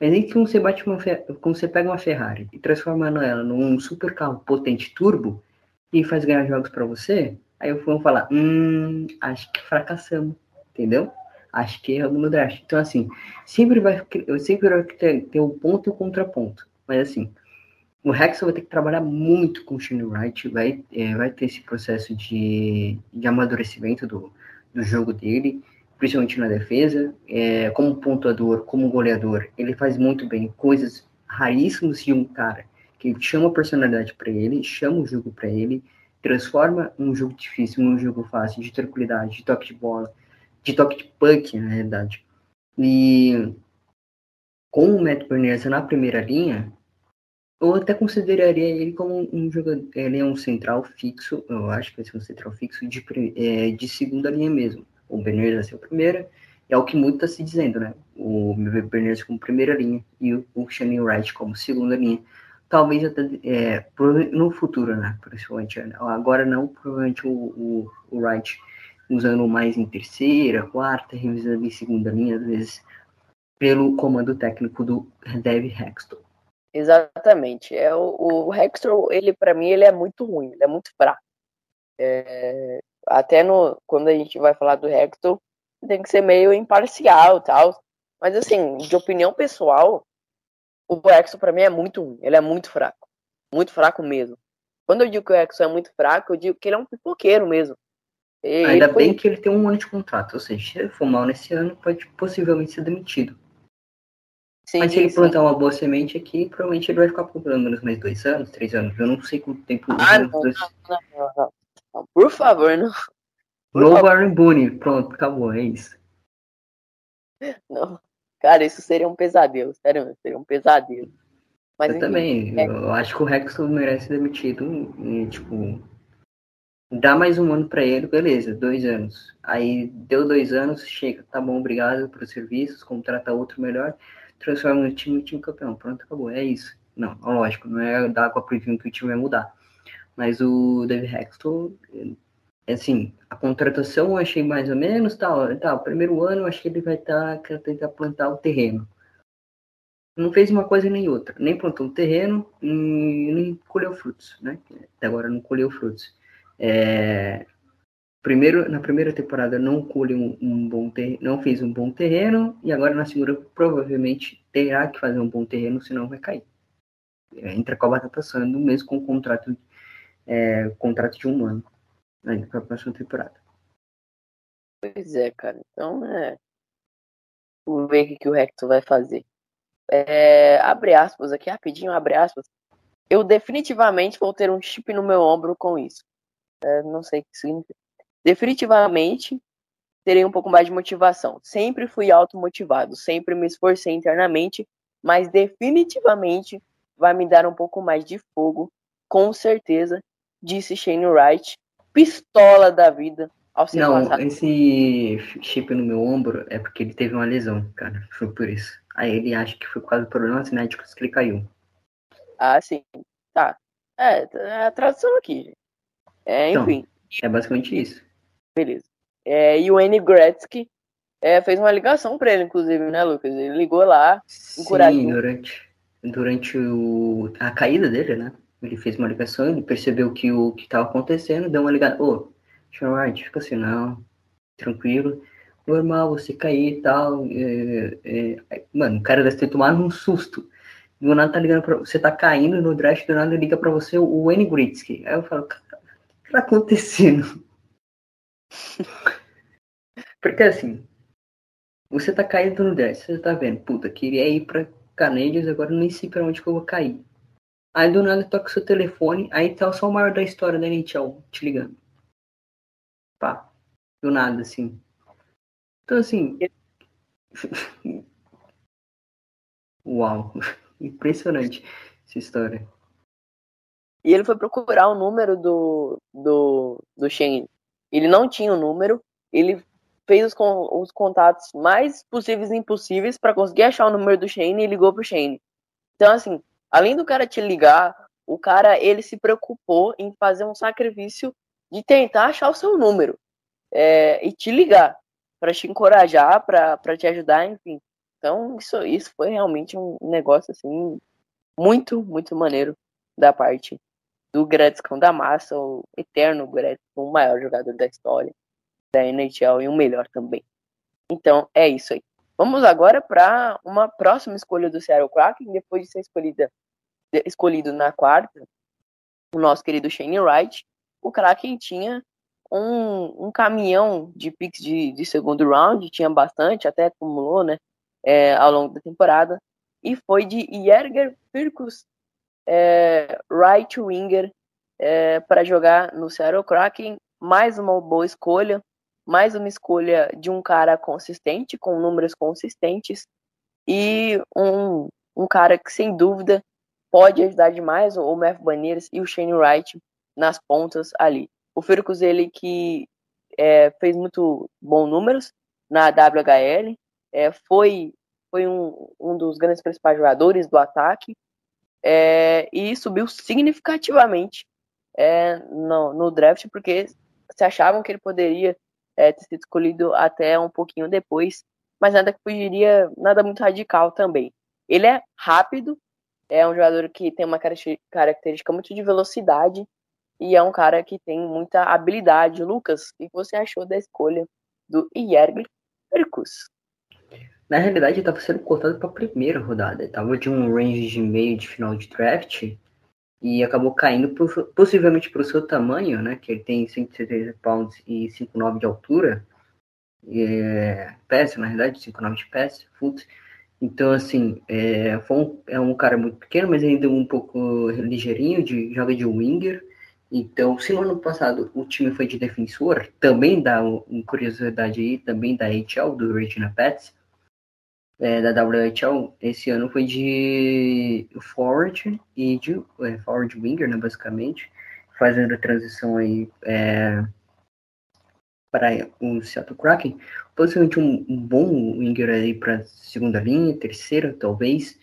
Mas nem que você bate uma quando você pega uma Ferrari e transforma ela num super carro potente turbo e faz ganhar jogos para você, aí eu vou falar, hum, acho que fracassamos, entendeu? Acho que erramos no draft. Então assim, sempre vai, sempre vai ter, ter um ponto e um contraponto. Mas assim, o Hexel vai ter que trabalhar muito com o Shane Wright, vai, é, vai ter esse processo de, de amadurecimento do, do jogo dele, principalmente na defesa. É, como pontuador, como goleador, ele faz muito bem coisas raríssimas de um cara que chama a personalidade para ele, chama o jogo para ele, transforma um jogo difícil num jogo fácil, de tranquilidade, de toque de bola, de toque de punk, na realidade. E com o Matt Bernier na primeira linha, eu até consideraria ele como um jogador. Ele é um central fixo, eu acho que vai ser um central fixo de, é, de segunda linha mesmo. O Berners vai ser o primeiro, é o que muito está se dizendo, né? O Berners como primeira linha e o, Shane Wright como segunda linha. Talvez até é, no futuro, né? Principalmente. Agora não, provavelmente o, o, o Wright usando mais em terceira, quarta, revisando em segunda linha, às vezes, pelo comando técnico do Dev Hexton. Exatamente. É o, o Hextor, ele para mim ele é muito ruim, ele é muito fraco. É, até no quando a gente vai falar do Hector, tem que ser meio imparcial, tal. Mas assim, de opinião pessoal, o Hector para mim é muito ruim, ele é muito fraco. Muito fraco mesmo. Quando eu digo que o Hector é muito fraco, eu digo que ele é um pipoqueiro mesmo. E Ainda foi- bem que ele tem um ano de contrato, ou seja, se ele for mal nesse ano, pode possivelmente ser demitido. Sim, Mas se ele sim. plantar uma boa semente aqui, provavelmente ele vai ficar por pelo menos mais dois anos, três anos. Eu não sei quanto tempo. Ah, não, dois- não, não, não. Por favor, não. por No favor. Warren Boone, pronto, acabou, é isso. Não. Cara, isso seria um pesadelo, sério, seria um pesadelo. Mas eu enfim, também, é. eu acho que o Rexon merece ser demitido e, tipo, dá mais um ano pra ele, beleza, dois anos. Aí deu dois anos, chega, tá bom, obrigado pelos serviços, contrata outro melhor, transforma o time em time campeão, pronto, acabou, é isso. Não, lógico, não é dar água pro vinho que o time vai mudar. Mas o David Hexton, é assim, a contratação eu achei mais ou menos, tal, tá, o primeiro ano eu acho que ele vai tá, quer tentar plantar o terreno não fez uma coisa nem outra, nem plantou um terreno, nem, nem colheu frutos, né? Até agora não colheu frutos. É, primeiro, na primeira temporada não colheu um, um bom terreno, não fez um bom terreno, e agora na segunda provavelmente terá que fazer um bom terreno, senão vai cair. É, entra com a batata assando, mesmo com o contrato, é, contrato de um ano, ainda para a próxima temporada. Pois é, cara. Então, é. Vamos ver o que, que o Hector vai fazer. É, abre aspas aqui, rapidinho, abre aspas. Eu definitivamente vou ter um chip no meu ombro com isso. É, não sei o que significa. Definitivamente terei um pouco mais de motivação. Sempre fui automotivado, sempre me esforcei internamente, mas definitivamente vai me dar um pouco mais de fogo, com certeza, disse Shane Wright, pistola da vida, ao ser Não, passado esse chip no meu ombro é porque ele teve uma lesão, cara. Foi por isso. Aí ele acha que foi por causa de problemas médicos que ele caiu. Ah, sim. Tá. É, é a tradução aqui. gente. É, Então. enfim, É basicamente isso. Beleza. É, e o N. Gretzky é, fez uma ligação pra ele, inclusive, né, Lucas? Ele ligou lá. Sim, Encorajou. durante, durante o, a caída dele, né? Ele fez uma ligação, ele percebeu que o que estava acontecendo, deu uma ligada. Ô, Sherrod, fica assim, não, tranquilo. Normal, você cair e tal. é, é, Mano, o cara deve ter tomado um susto. Do nada tá ligando pra você, tá caindo no draft, do nada liga pra você o Wayne Gretzky. Aí eu falo, cara, o que tá acontecendo? Porque assim, você tá caindo no draft, você tá vendo, puta, queria ir pra Canadiens, agora nem sei pra onde que eu vou cair. Aí do nada toca o seu telefone, aí tá só o maior da história da NHL te ligando. Pá, do nada, assim. Então assim. Uau, impressionante essa história. E ele foi procurar o número do, do, do Shane. Ele não tinha o número. Ele fez os, con- os contatos mais possíveis e impossíveis para conseguir achar o número do Shane e ligou pro Shane. Então, assim, além do cara te ligar, o cara ele se preocupou em fazer um sacrifício de tentar achar o seu número é, e te ligar para te encorajar, para te ajudar, enfim. Então, isso, isso foi realmente um negócio assim muito, muito maneiro da parte do Gretzky da massa, o eterno Gretzky, o maior jogador da história da NHL e o melhor também. Então, é isso aí. Vamos agora para uma próxima escolha do Seattle Kraken, depois de ser escolhida, escolhido na quarta, o nosso querido Shane Wright, o Kraken tinha um, um caminhão de picks de, de segundo round, tinha bastante, até acumulou, né, é, ao longo da temporada, e foi de Yerger Firkus, é, right winger, é, para jogar no Seattle Kraken, mais uma boa escolha, mais uma escolha de um cara consistente, com números consistentes, e um, um cara que, sem dúvida, pode ajudar demais o Matthew Baniers e o Shane Wright nas pontas ali. O Firkus, ele que é, fez muito bons números na WHL, é, foi, foi um, um dos grandes principais jogadores do ataque, é, e subiu significativamente é, no, no draft, porque se achavam que ele poderia é, ter sido escolhido até um pouquinho depois, mas nada que fugiria, nada muito radical também. Ele é rápido, é um jogador que tem uma característica muito de velocidade e é um cara que tem muita habilidade. Lucas, o que você achou da escolha do Yergli Percus? Na realidade, ele estava sendo cotado para a primeira rodada. Estava de um range de meio de final de draft e acabou caindo possivelmente para o seu tamanho, né? Que ele tem 170 pounds e 5,9 de altura. É, peça, na realidade, 5,9 de peça, foot. Então, assim, é, um, é um cara muito pequeno, mas ainda um pouco ligeirinho, de, joga de winger. Então, se no ano passado o time foi de defensor, também dá uma curiosidade aí, também da HL, do Regina Pets, é, da WHL, esse ano foi de forward e de é, forward winger, né, basicamente, fazendo a transição aí é, para o Seattle Kraken. Possivelmente um, um bom winger aí para segunda linha, terceira, talvez.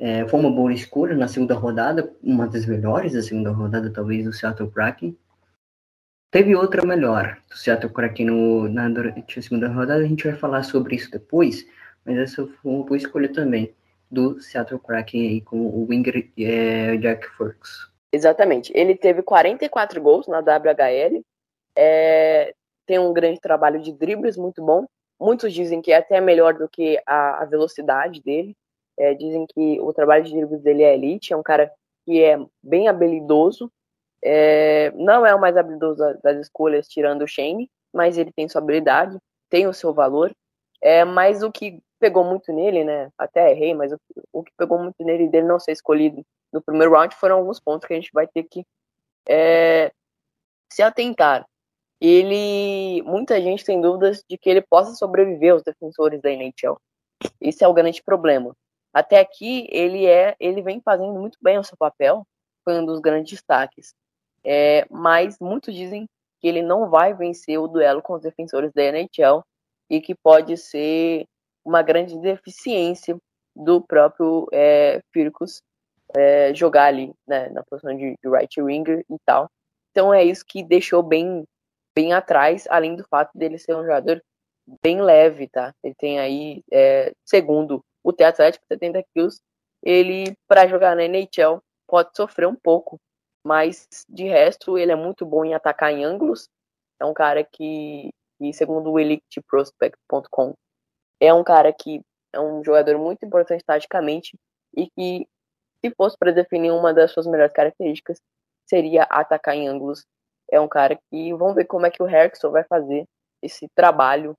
É, foi uma boa escolha na segunda rodada, uma das melhores da segunda rodada, talvez, do Seattle Kraken. Teve outra melhor do Seattle Kraken no, na, durante a segunda rodada, a gente vai falar sobre isso depois, mas essa foi uma boa escolha também do Seattle Kraken aí com o winger é, Jack Furks. Exatamente. Ele teve 44 gols na WHL, é, tem um grande trabalho de dribles muito bom. Muitos dizem que é até melhor do que a, a velocidade dele. É, dizem que o trabalho de dribles dele é elite, é um cara que é bem habilidoso. É, não é o mais habilidoso das escolhas, tirando o Shane, mas ele tem sua habilidade, tem o seu valor. É, mas o que pegou muito nele, né? Até errei, mas o, o que pegou muito nele dele não ser escolhido no primeiro round foram alguns pontos que a gente vai ter que é, se atentar. Ele, muita gente tem dúvidas de que ele possa sobreviver aos defensores da NHL. Esse é o grande problema. Até aqui ele é, ele vem fazendo muito bem o seu papel, foi um dos grandes destaques. É, mas muitos dizem que ele não vai vencer o duelo com os defensores da NHL e que pode ser uma grande deficiência do próprio é, Firkus é, jogar ali né, na posição de, de right winger e tal. Então é isso que deixou bem bem atrás, além do fato dele ser um jogador bem leve, tá? Ele tem aí, é, segundo o T Atlético, 70 quilos. Ele, para jogar na NHL, pode sofrer um pouco, mas de resto, ele é muito bom em atacar em ângulos. É um cara que, e segundo o EliteProspect.com, é um cara que é um jogador muito importante taticamente e que, se fosse para definir uma das suas melhores características, seria atacar em ângulos. É um cara que vamos ver como é que o Herxon vai fazer esse trabalho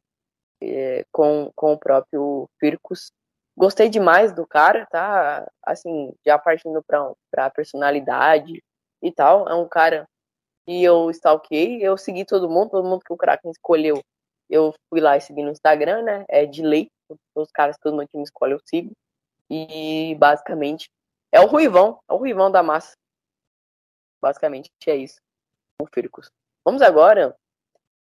é, com, com o próprio Firkus. Gostei demais do cara, tá? Assim, já partindo para a personalidade e tal. É um cara que eu stalkei, eu segui todo mundo, todo mundo que o Kraken escolheu eu fui lá e segui no Instagram, né? É de lei. Os caras que todo meu time escolhe, eu sigo. E basicamente é o Ruivão, é o Ruivão da massa. Basicamente é isso. O Fircus. Vamos agora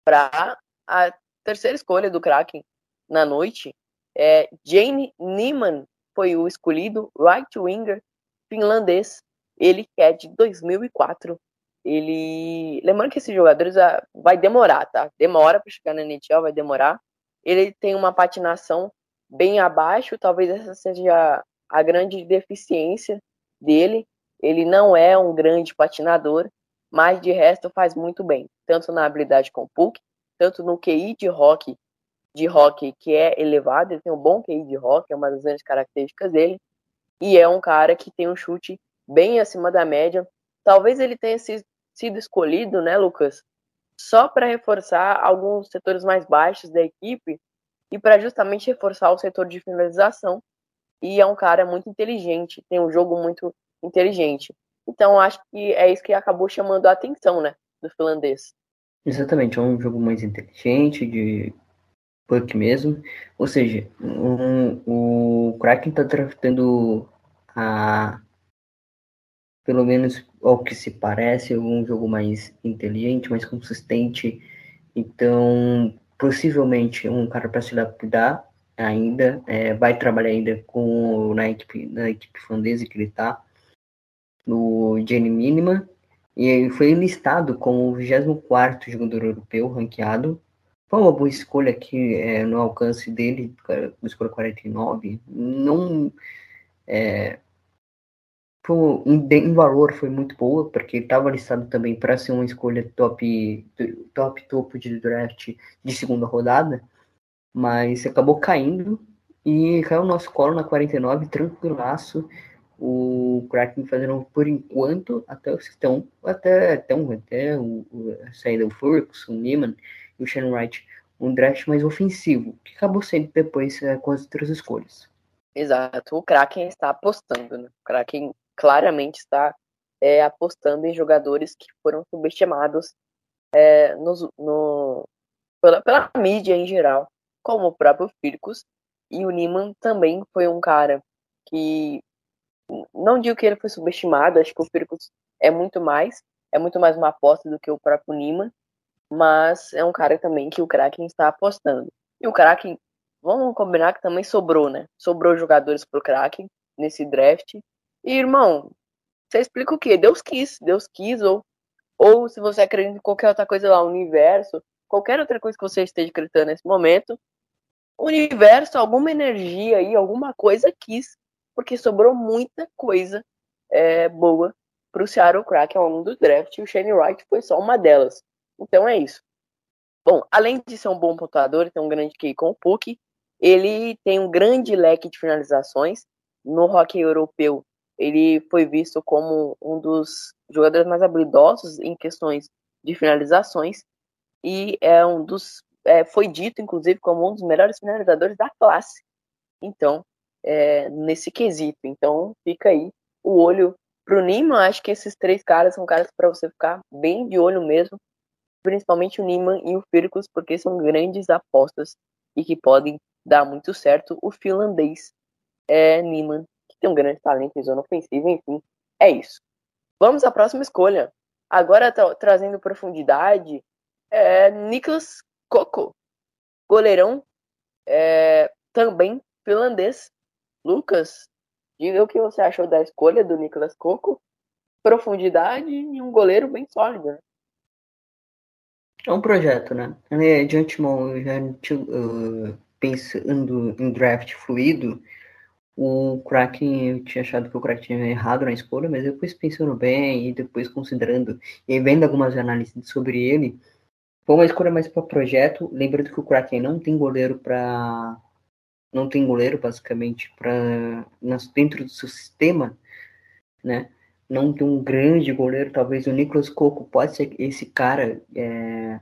para a terceira escolha do Kraken na noite. É Jane Niemann foi o escolhido right winger finlandês. Ele é de 2004 ele. Lembrando que esses jogadores ah, vai demorar, tá? Demora para chegar na NHL, vai demorar. Ele tem uma patinação bem abaixo, talvez essa seja a grande deficiência dele. Ele não é um grande patinador, mas de resto faz muito bem, tanto na habilidade com o puck, tanto no QI de hockey, de hockey que é elevado, ele tem um bom QI de hockey, é uma das grandes características dele, e é um cara que tem um chute bem acima da média. Talvez ele tenha sido escolhido, né, Lucas, só para reforçar alguns setores mais baixos da equipe e para justamente reforçar o setor de finalização. E é um cara muito inteligente, tem um jogo muito inteligente. Então acho que é isso que acabou chamando a atenção, né, do finlandês. Exatamente, é um jogo mais inteligente, de puck mesmo. Ou seja, um, o Kraken está draftando a pelo menos ao que se parece, um jogo mais inteligente, mais consistente. Então, possivelmente um cara para se adaptar ainda, é, vai trabalhar ainda com na equipe, na equipe finlandesa que ele está, no Jenny Mínima, e foi listado como o 24 jogador europeu ranqueado foi uma boa escolha aqui é, no alcance dele, escolha 49. Não. É, foi, em, em valor foi muito boa, porque estava listado também para ser uma escolha top, top topo de draft de segunda rodada, mas acabou caindo e caiu no nosso colo na 49, tranquilaço. O Kraken fazendo por enquanto até o então, até, até, até o, o, a saída do Furks, o Neiman e o Shannon Wright, um draft mais ofensivo, que acabou sendo depois é, com as outras escolhas. Exato, o Kraken está apostando, né? O Kraken claramente está é, apostando em jogadores que foram subestimados é, no, no, pela, pela mídia em geral, como o próprio Firkus, e o Niman também foi um cara que não digo que ele foi subestimado, acho que o Firkus é muito mais, é muito mais uma aposta do que o próprio Niman, mas é um cara também que o Kraken está apostando. E o Kraken, vamos combinar que também sobrou, né? Sobrou jogadores pro Kraken nesse draft. Irmão, você explica o quê? Deus quis, Deus quis, ou, ou se você acredita em qualquer outra coisa lá, universo, qualquer outra coisa que você esteja acreditando nesse momento, o universo, alguma energia aí, alguma coisa quis, porque sobrou muita coisa é, boa pro Seattle Kraken ao longo do draft, e o Shane Wright foi só uma delas. Então é isso. Bom, além de ser um bom pontuador, tem um grande QI com o Puck, ele tem um grande leque de finalizações. No hockey europeu, ele foi visto como um dos jogadores mais habilidosos em questões de finalizações e é um dos é, foi dito inclusive como um dos melhores finalizadores da classe. Então, é, nesse quesito, então fica aí o olho pro Nima. Acho que esses três caras são caras para você ficar bem de olho mesmo principalmente o Niman e o Firkus, porque são grandes apostas e que podem dar muito certo. O finlandês é Niman, tem um grande talento em zona ofensiva, enfim, é isso. Vamos à próxima escolha. Agora tra trazendo profundidade, é Niklas Koko, goleirão, é, também finlandês. Lucas, diga o que você achou da escolha do Niklas Koko. Profundidade e um goleiro bem sólido. Né? É um projeto, né? De antemão, já uh, pensando em draft fluido, o Kraken, eu tinha achado que o Kraken tinha errado na escolha, mas depois pensando bem e depois considerando e vendo algumas análises sobre ele, foi uma escolha mais para projeto. Lembrando que o Kraken não tem goleiro para. Não tem goleiro, basicamente, para dentro do seu sistema, né? não tem um grande goleiro, talvez o Nicolas Coco pode ser esse cara, é,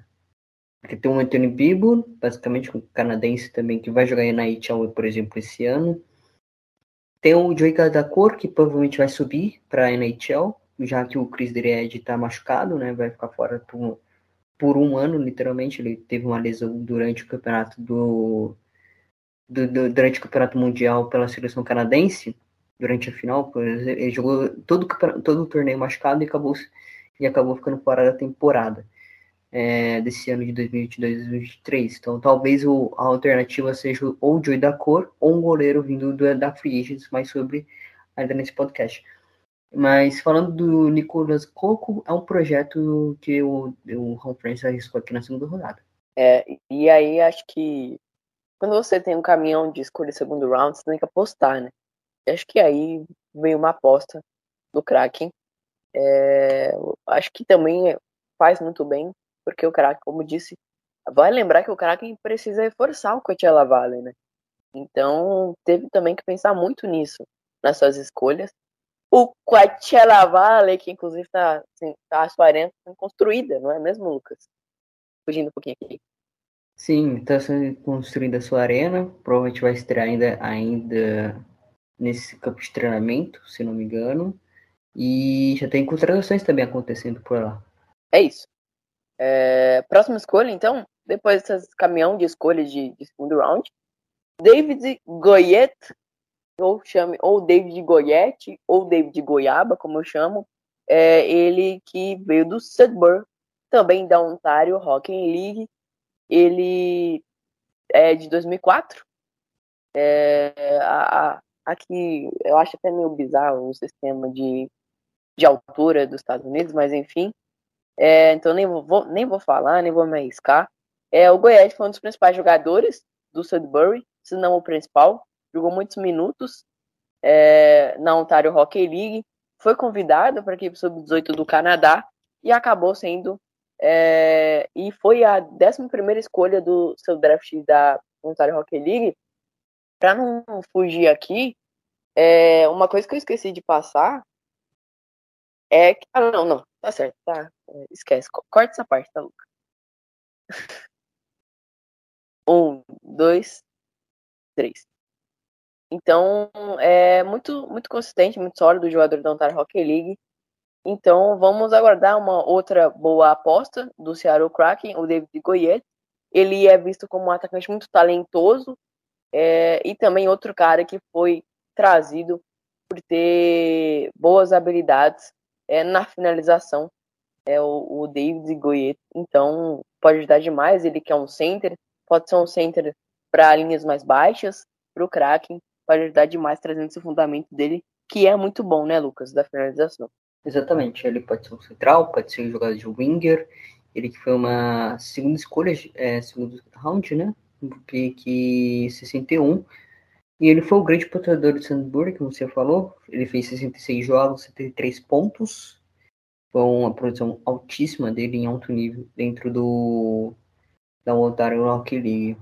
que tem um Anthony Bibo, basicamente um canadense também, que vai jogar na NHL, por exemplo, esse ano. Tem o Joey Gadacor, que provavelmente vai subir para a NHL, já que o Chris Dredd está machucado, né, vai ficar fora por, por um ano, literalmente, ele teve uma lesão durante o campeonato do, do, do durante o campeonato mundial pela seleção canadense, durante a final, ele jogou todo, todo o torneio machucado e acabou, e acabou ficando fora da temporada é, desse ano de 2022-2023. Então, talvez o, a alternativa seja ou o Joey da Cor ou um goleiro vindo do, da Free Agents, mais sobre ainda nesse podcast. Mas falando do Nicolas Coco, é um projeto que o, o Home Friends arriscou aqui na segunda rodada. É, e aí acho que quando você tem um caminhão de escolha segundo round, você tem que apostar, né? acho que aí vem uma aposta do Kraken. É, acho que também faz muito bem, porque o Kraken, como disse, vai lembrar que o Kraken precisa reforçar o Coachella Valley, né? Então, teve também que pensar muito nisso, nas suas escolhas. O Coachella Valley, que inclusive está assim, tá a sua arena construída, não é mesmo, Lucas? Fugindo um pouquinho aqui. Sim, está sendo construída a sua arena, provavelmente vai estrear ainda, ainda nesse campo de treinamento, se não me engano. E já tem contratações também acontecendo por lá. É isso. É, próxima escolha, então, depois desse caminhão de escolha de, de segundo round, David Goyet, ou chame, ou David Goyet, ou David Goiaba, como eu chamo, é ele que veio do Sudbury, também da Ontario Hockey League. Ele é de 2004. É, a, Aqui eu acho até meio bizarro o sistema de, de altura dos Estados Unidos, mas enfim. É, então nem vou, nem vou falar, nem vou me arriscar. É, o Goiás foi um dos principais jogadores do Sudbury, se não o principal. Jogou muitos minutos é, na Ontario Hockey League. Foi convidado para a equipe sub-18 do Canadá e acabou sendo. É, e foi a 11 escolha do seu draft da Ontario Hockey League. Para não fugir aqui, é, uma coisa que eu esqueci de passar é que. Ah, não, não, tá certo, tá. Esquece, corta essa parte, tá, Luca? Um, dois, três. Então, é muito, muito consistente, muito sólido o jogador da Ontario Hockey League. Então, vamos aguardar uma outra boa aposta do Seattle Kraken, o David Goyet. Ele é visto como um atacante muito talentoso é, e também outro cara que foi trazido por ter boas habilidades é, na finalização, é o, o David Goyet. Então, pode ajudar demais. Ele que é um center, pode ser um center para linhas mais baixas, para o Kraken, pode ajudar demais trazendo esse fundamento dele, que é muito bom, né, Lucas, da finalização. Exatamente, ele pode ser um central, pode ser um jogador de winger, ele que foi uma segunda escolha, é, segundo round, né, pique 61, e ele foi o grande pontuador do Sandburg, como você falou, ele fez 66 jogos, 73 pontos, foi uma produção altíssima dele em alto nível dentro do da Ontario Hockey League.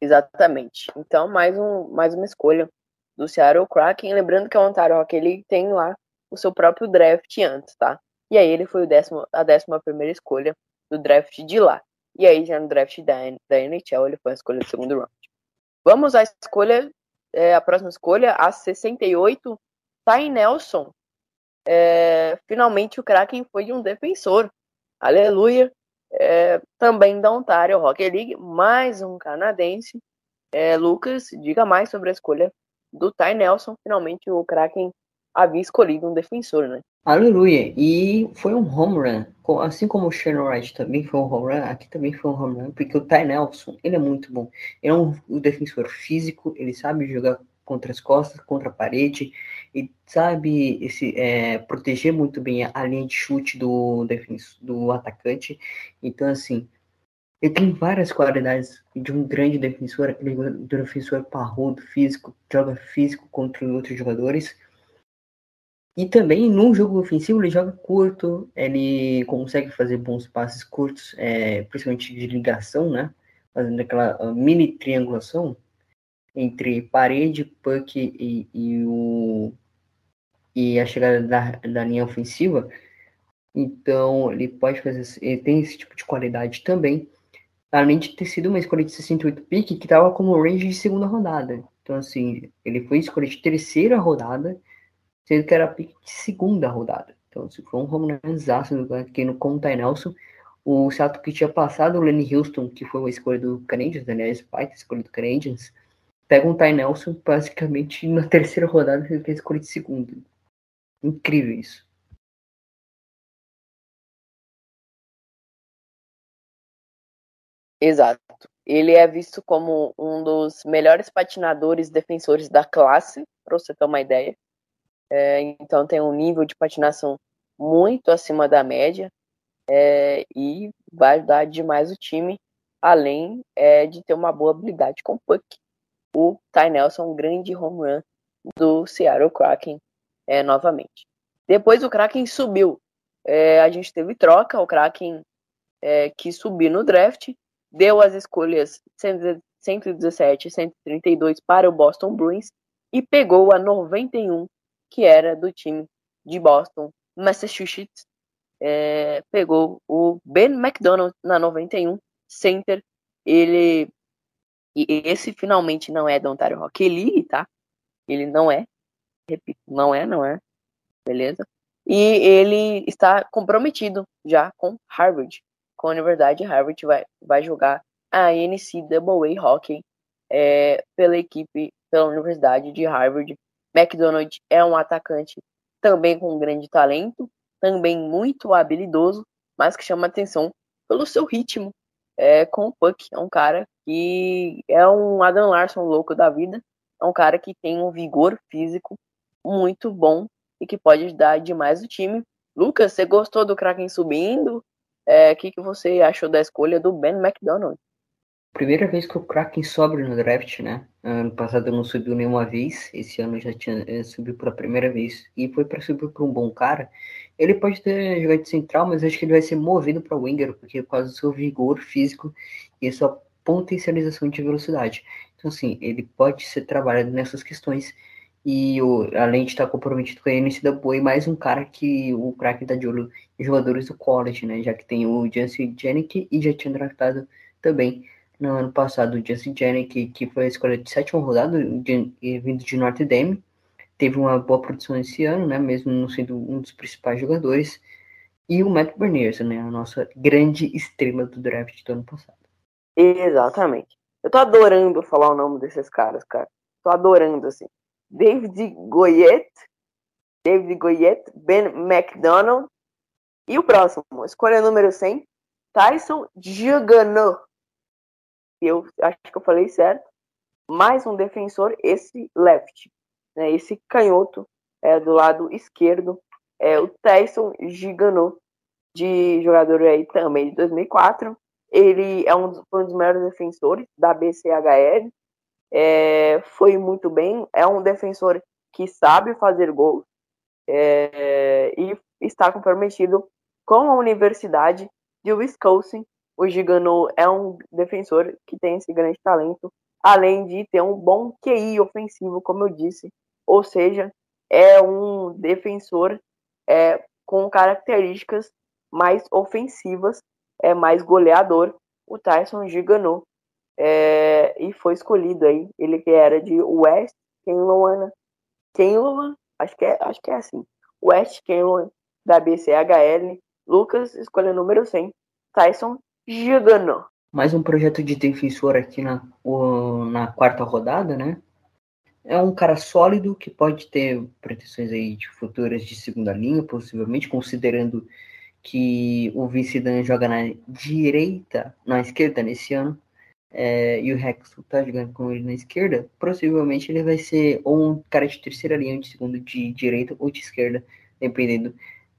Exatamente. Então, mais, um, mais uma escolha do Seattle Kraken. Lembrando que a Ontario League tem lá o seu próprio draft antes, tá? E aí ele foi o décimo, a décima primeira escolha do draft de lá. E aí já no draft da, da NHL ele foi a escolha do segundo round. Vamos à escolha, é, a próxima escolha, a 68, Ty Nelson. É, finalmente o Kraken foi um defensor. Aleluia é, também da Ontario Hockey League, mais um canadense. É, Lucas, diga mais sobre a escolha do Ty Nelson. Finalmente o Kraken havia escolhido um defensor, né? Aleluia! E foi um home run. Assim como o Shannon Wright também foi um home run, aqui também foi um home run, porque o Ty Nelson, ele é muito bom. Ele é um, um defensor físico, ele sabe jogar contra as costas, contra a parede, e sabe esse, é, proteger muito bem a linha de chute do, do atacante. Então, assim, ele tem várias qualidades de um grande defensor, ele é defensor parrudo, físico, joga físico contra outros jogadores. E também no jogo ofensivo ele joga curto, ele consegue fazer bons passes curtos, é, principalmente de ligação, né? Fazendo aquela mini triangulação entre parede, puck e, e, o, e a chegada da, da linha ofensiva. Então, ele pode fazer, ele tem esse tipo de qualidade também. Além de ter sido uma escolha de 68 pique que estava como range de segunda rodada. Então, assim, ele foi escolha de terceira rodada, sendo que era pique de segunda rodada. Então, se foi um home run aqui no Conta Nelson. O Sato que tinha passado o Lenny Houston, que foi uma escolha do Canadiens, Daniel Spike, escolha do Canadiens, pega um Ty Nelson basicamente na terceira rodada, ele fez escolha de segundo. Incrível isso. Exato. Ele é visto como um dos melhores patinadores defensores da classe, para você ter uma ideia. É, então tem um nível de patinação muito acima da média é, e vai ajudar demais o time, além é, de ter uma boa habilidade com puck o Ty Nelson, um grande home run do Seattle Kraken é, novamente. Depois o Kraken subiu. É, a gente teve troca, o Kraken é, que subiu no draft, deu as escolhas 117 e 132 para o Boston Bruins e pegou a 91, que era do time de Boston, Massachusetts. É, pegou o Ben McDonald na 91, center. Ele e esse finalmente não é da Ontario Hockey League, tá? Ele não é. Repito, não é, não é. Beleza? E ele está comprometido já com Harvard. Com a Universidade Harvard vai, vai jogar a NCAA Hockey é, pela equipe, pela Universidade de Harvard. McDonald é um atacante também com grande talento, também muito habilidoso, mas que chama atenção pelo seu ritmo é, com o Puck. É um cara que é um Adam Larson louco da vida. É um cara que tem um vigor físico muito bom e que pode ajudar demais o time. Lucas, você gostou do Kraken subindo? é, o que, que você achou da escolha do Ben McDonald? Primeira vez que o Kraken sobe no draft, né? Ano passado não subiu nenhuma vez, esse ano já tinha eh, subiu pela primeira vez e foi para subir para um bom cara. Ele pode ter jogado de central, mas acho que ele vai ser movido para winger, porque por causa do seu vigor físico e sua potencialização de velocidade. Então, assim, ele pode ser trabalhado nessas questões e o, além de estar comprometido com a NCAA, mais um cara que o Kraken tá de olho em jogadores do college, né? Já que tem o Jancy Janik e já tinha draftado também no ano passado o Justin Jennings, que, foi a escolha de sétima rodada, de, vindo de Notre Dame, teve uma boa produção esse ano, né, mesmo não sendo um dos principais jogadores, e o Matt Berniers, né, a nossa grande estrela do draft do ano passado. Exatamente. Eu tô adorando falar o nome desses caras, cara. Tô adorando, assim. David Goyette, David Goyette, Ben McDonald, e o próximo, escolha número 100, Tyson Giganot eu acho que eu falei certo, mais um defensor, esse left, né, esse canhoto é, do lado esquerdo, é o Tyson Gigano, de jogador aí também de 2004. Ele é um dos, um dos melhores defensores da BCHL, é, foi muito bem, é um defensor que sabe fazer gols é, e está comprometido com a Universidade de Wisconsin o Gigano é um defensor que tem esse grande talento, além de ter um bom QI ofensivo, como eu disse. Ou seja, é um defensor é, com características mais ofensivas, é mais goleador, o Tyson Gigano. É, e foi escolhido aí, ele que era de West Kenloan, Kenloan, acho que é, acho que é assim, West Kenloan da BCHL, Lucas, escolha número 100, Tyson Gigano. Mais um projeto de defensor aqui na, na quarta rodada, né? É um cara sólido que pode ter pretensões aí de futuras de segunda linha, possivelmente, considerando que o Vince Dan joga na direita, na esquerda nesse ano, é, e o Rex tá jogando com ele na esquerda, possivelmente ele vai ser ou um cara de terceira linha, de segundo de direita ou de esquerda, dependendo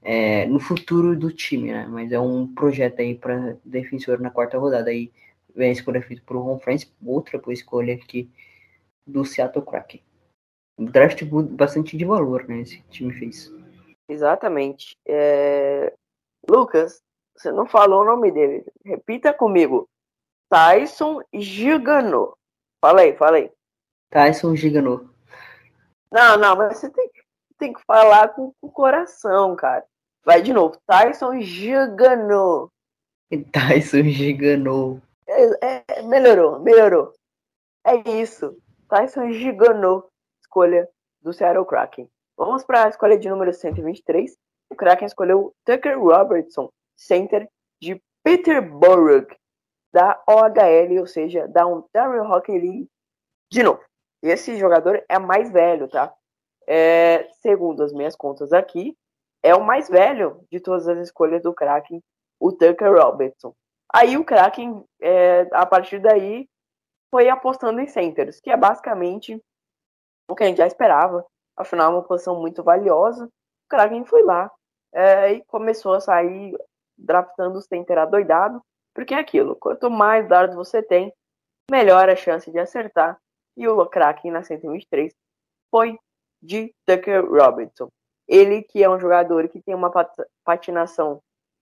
é, no futuro do time, né? Mas é um projeto aí para defensor na quarta rodada. Aí vem a escolha feita por Ron France, outra boa escolha aqui do Seattle Kraken. Um draft bastante de valor, né? Esse time fez. Exatamente. É... Lucas, você não falou o nome dele. Repita comigo. Tyson Gigano. Fala aí, fala aí. Tyson Gigano. Não, não, mas você tem, tem que falar com, com o coração, cara. Vai de novo. Tyson Gigano. Tyson Gigano. É, é, melhorou, melhorou. É isso. Tyson Gigano. Escolha do Seattle Kraken. Vamos para a escolha de número 123. O Kraken escolheu Tucker Robertson, center de Peterborough, da OHL, ou seja, da Ontario Hockey League. De novo, esse jogador é mais velho, tá? É, segundo as minhas contas aqui, é o mais velho de todas as escolhas do Kraken, o Tucker Robertson. Aí o Kraken, é, a partir daí, foi apostando em centers, que é basicamente o que a gente já esperava. Afinal, é uma posição muito valiosa. O Kraken foi lá é, e começou a sair draftando o center adoidado, porque é aquilo, quanto mais dados você tem, melhor a chance de acertar. E o Kraken na 123 foi de Tucker Robertson. Ele que é um jogador que tem uma patinação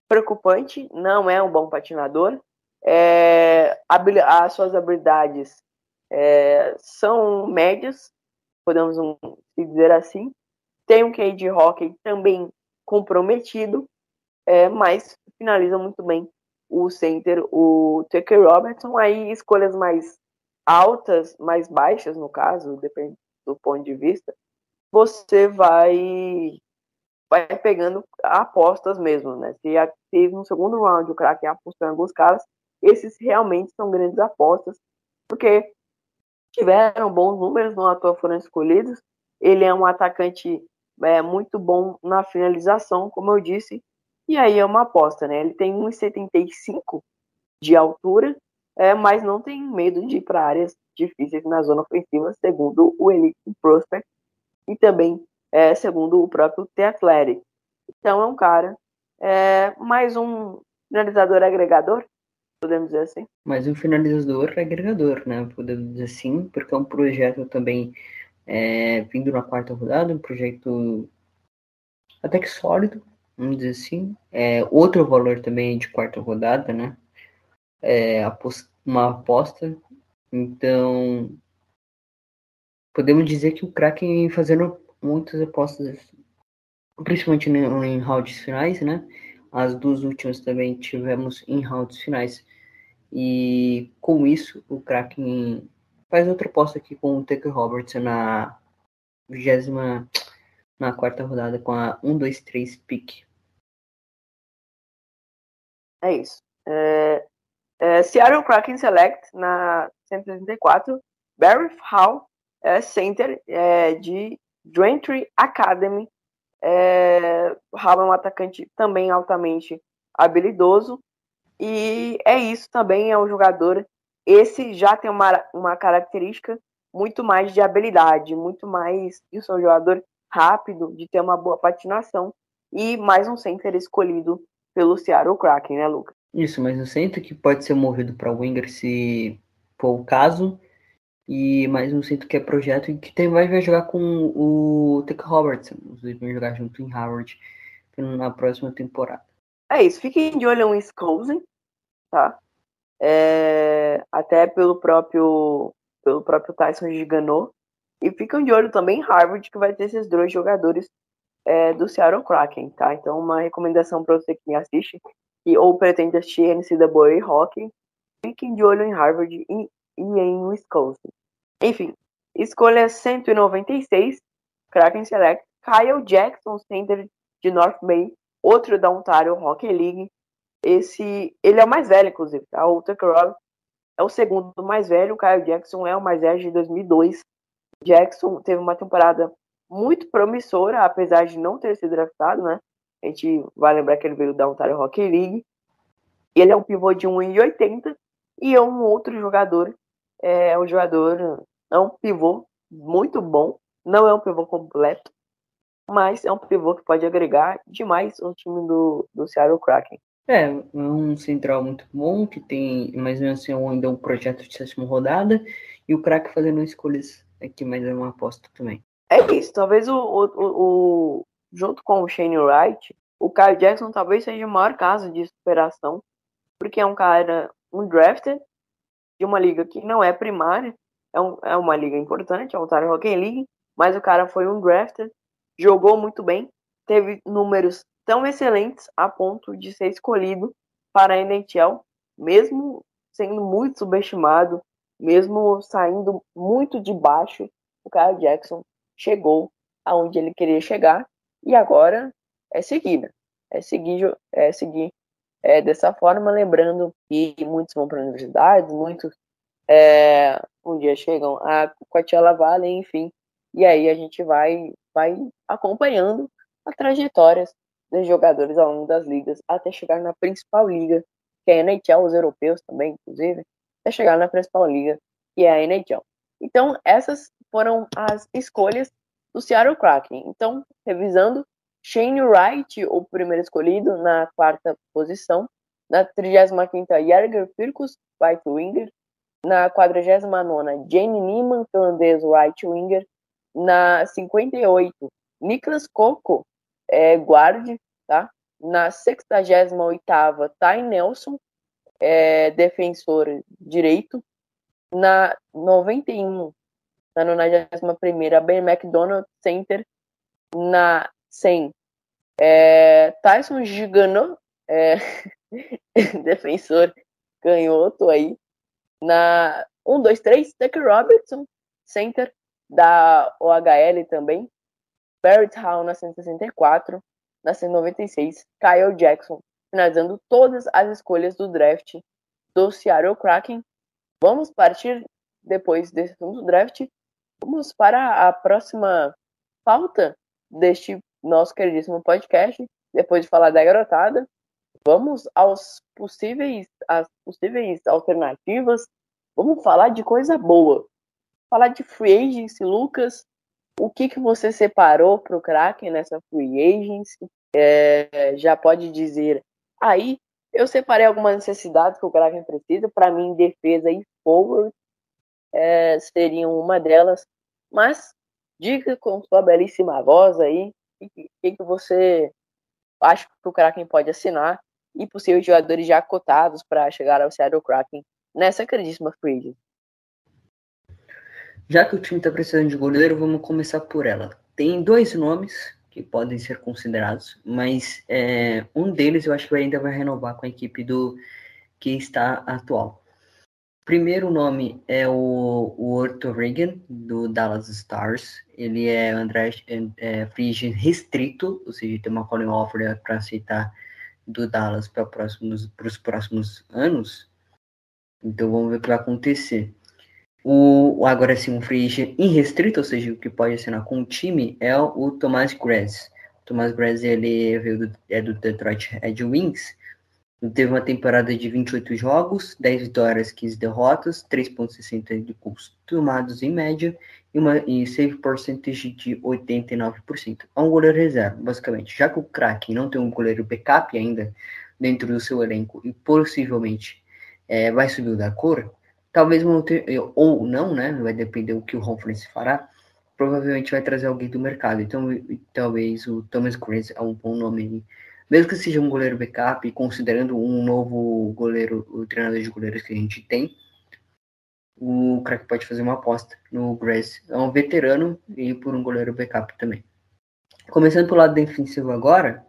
preocupante, não é um bom patinador. É, as suas habilidades é, são médias, podemos dizer assim. Tem um QI de hockey também comprometido, é, mas finaliza muito bem o center, o Tucker Robertson. Aí escolhas mais altas, mais baixas no caso, depende do ponto de vista, você vai vai pegando apostas mesmo, né? Se teve no segundo round o Kraken apostando em alguns caras, esses realmente são grandes apostas, porque tiveram bons números, não à toa foram escolhidos. Ele é um atacante é, muito bom na finalização, como eu disse, e aí é uma aposta, né? Ele tem 1,75 de altura, é, mas não tem medo de ir para áreas difíceis na zona ofensiva, segundo o Elite Prospect, e também é, segundo o próprio The Athletic. Então é um cara, é, mais um finalizador agregador, podemos dizer assim. Mas um finalizador agregador, né? Podemos dizer assim, porque é um projeto também é, vindo na quarta rodada, um projeto até que sólido, vamos dizer assim. É, outro valor também de quarta rodada, né? É, uma aposta. Então, podemos dizer que o Kraken fazendo muitas apostas, principalmente em, rounds finais, né? As duas últimas também tivemos em rounds finais. E com isso, o Kraken faz outra aposta aqui com o Tucker Robertson na vigésima na quarta rodada com a 1, 2, 3 pick. É isso. É, é, Seattle Kraken Select na 134, Barry Hall, center é, de Draintree Academy. É, Hall é um atacante também altamente habilidoso. E é isso também, é um jogador. Esse já tem uma, uma característica muito mais de habilidade, muito mais. Isso é um jogador rápido, de ter uma boa patinação. E mais um center escolhido pelo Seattle Kraken, né, Lucas? Isso, mas eu sinto que pode ser movido para winger se for o caso. E mais um centro que é projeto e que tem, vai, jogar com o Tucker Robertson. Os dois vão jogar junto em Harvard na próxima temporada. É isso, fiquem de olho em Wisconsin, tá? É, até pelo próprio pelo próprio Tyson Giganot. E ficam de olho também em Harvard, que vai ter esses dois jogadores é, do Seattle Kraken, tá? Então, uma recomendação para você que me assiste e, ou pretende assistir NCAA Hockey, fiquem de olho em Harvard e, e em Wisconsin. Enfim, escolha 196, Kraken Select, Kyle Jackson, center de North Bay, outro da Ontario Hockey League. Esse, ele é o mais velho, inclusive, tá? O Tucker Roberts é o segundo mais velho, o Kyle Jackson é o mais velho de 2002. Jackson teve uma temporada muito promissora, apesar de não ter sido draftado, né? A gente vai lembrar que ele veio da Ontario Hockey League. Ele é um pivô de 1,80 e é um outro jogador, é um jogador, é um pivô muito bom, não é um pivô completo, mas é um pivô que pode agregar demais o time do, do Seattle Kraken. É, é um central muito bom, que tem, mas mesmo assim, ainda um projeto de sétima rodada, e o Kraken fazendo escolhas aqui, mas é uma aposta também. É isso, talvez o, o, o, o junto com o Shane Wright, o Kyle Jackson talvez seja o maior caso de superação, porque é um cara, um drafted, de uma liga que não é primária, é, um, é uma liga importante, é o Ontario Hockey League, mas o cara foi um drafted, jogou muito bem, teve números tão excelentes a ponto de ser escolhido para a NHL, mesmo sendo muito subestimado, mesmo saindo muito de baixo, o Kyle Jackson chegou aonde ele queria chegar e agora é seguir, né? é seguir, é seguir é, dessa forma, lembrando que muitos vão para a universidade, muitos é, um dia chegam a Coachella Valley, enfim, e aí a gente vai, vai acompanhando as trajetórias dos jogadores ao longo das ligas até chegar na principal liga, que é a NHL, os europeus também, inclusive, até chegar na principal liga, que é a NHL. Então, essas foram as escolhas do Seattle Kraken. Então, revisando, Shane Wright, o primeiro escolhido, na quarta posição. Na 35ª, Järger Firkus, right winger. Na 49ª, Jane Niemann, finlandês, right winger. Na 58, Niklas Koko, é, guarde, tá? Na 68ª, Ty Nelson, é, defensor direito. Na 91, na 91ª, Ben McDonald, center. Na 100, é, Tyson Gigano, é, defensor canhoto aí. Na 1, 2, 3, Tucker Robertson, center da OHL também. Barrett Hall na 164, na 196, Kyle Jackson, finalizando todas as escolhas do draft do Seattle Kraken. Vamos partir, depois desse segundo draft, vamos para a próxima pauta deste nosso queridíssimo podcast. Depois de falar da garotada, vamos aos possíveis, às possíveis alternativas. Vamos falar de coisa boa. Falar de free agency, Lucas. O que, que você separou para o Kraken nessa free agency? É, já pode dizer aí Eu separei algumas necessidades que o Kraken precisa. Para mim, defesa e forward é, seriam uma delas. Mas diga com sua belíssima voz aí o que, que, você acha que o Kraken pode assinar e possíveis jogadores já cotados para chegar ao Seattle Kraken nessa queridíssima free. Já que o time está precisando de goleiro, vamos começar por ela. Tem dois nomes que podem ser considerados, mas é, um deles eu acho que ainda vai renovar com a equipe do que está atual. Primeiro nome é o, o Orto Reagan, do Dallas Stars. Ele é André é, agent restrito, ou seja, tem uma calling offer para aceitar do Dallas para próximos, os próximos anos. Então vamos ver o que vai acontecer. O, agora sim, um free irrestrito, ou seja, o que pode assinar com o time, é o Thomas Grass. O Thomas Grass ele veio do, é do Detroit Red Wings Teve uma temporada de 28 jogos, 10 vitórias, 15 derrotas, 3,60 de gols tomados em média e, uma, e save percentage de 89%. É um goleiro reserva, basicamente. Já que o Kraken não tem um goleiro backup ainda dentro do seu elenco e possivelmente é, vai subir da cor, talvez ou não, né? Vai depender do que o Conference fará. Provavelmente vai trazer alguém do mercado. Então, talvez o Thomas Chris é um bom nome mesmo que seja um goleiro backup, considerando um novo goleiro, o treinador de goleiros que a gente tem, o craque pode fazer uma aposta no Grace. É um veterano e por um goleiro backup também. Começando pelo lado defensivo agora,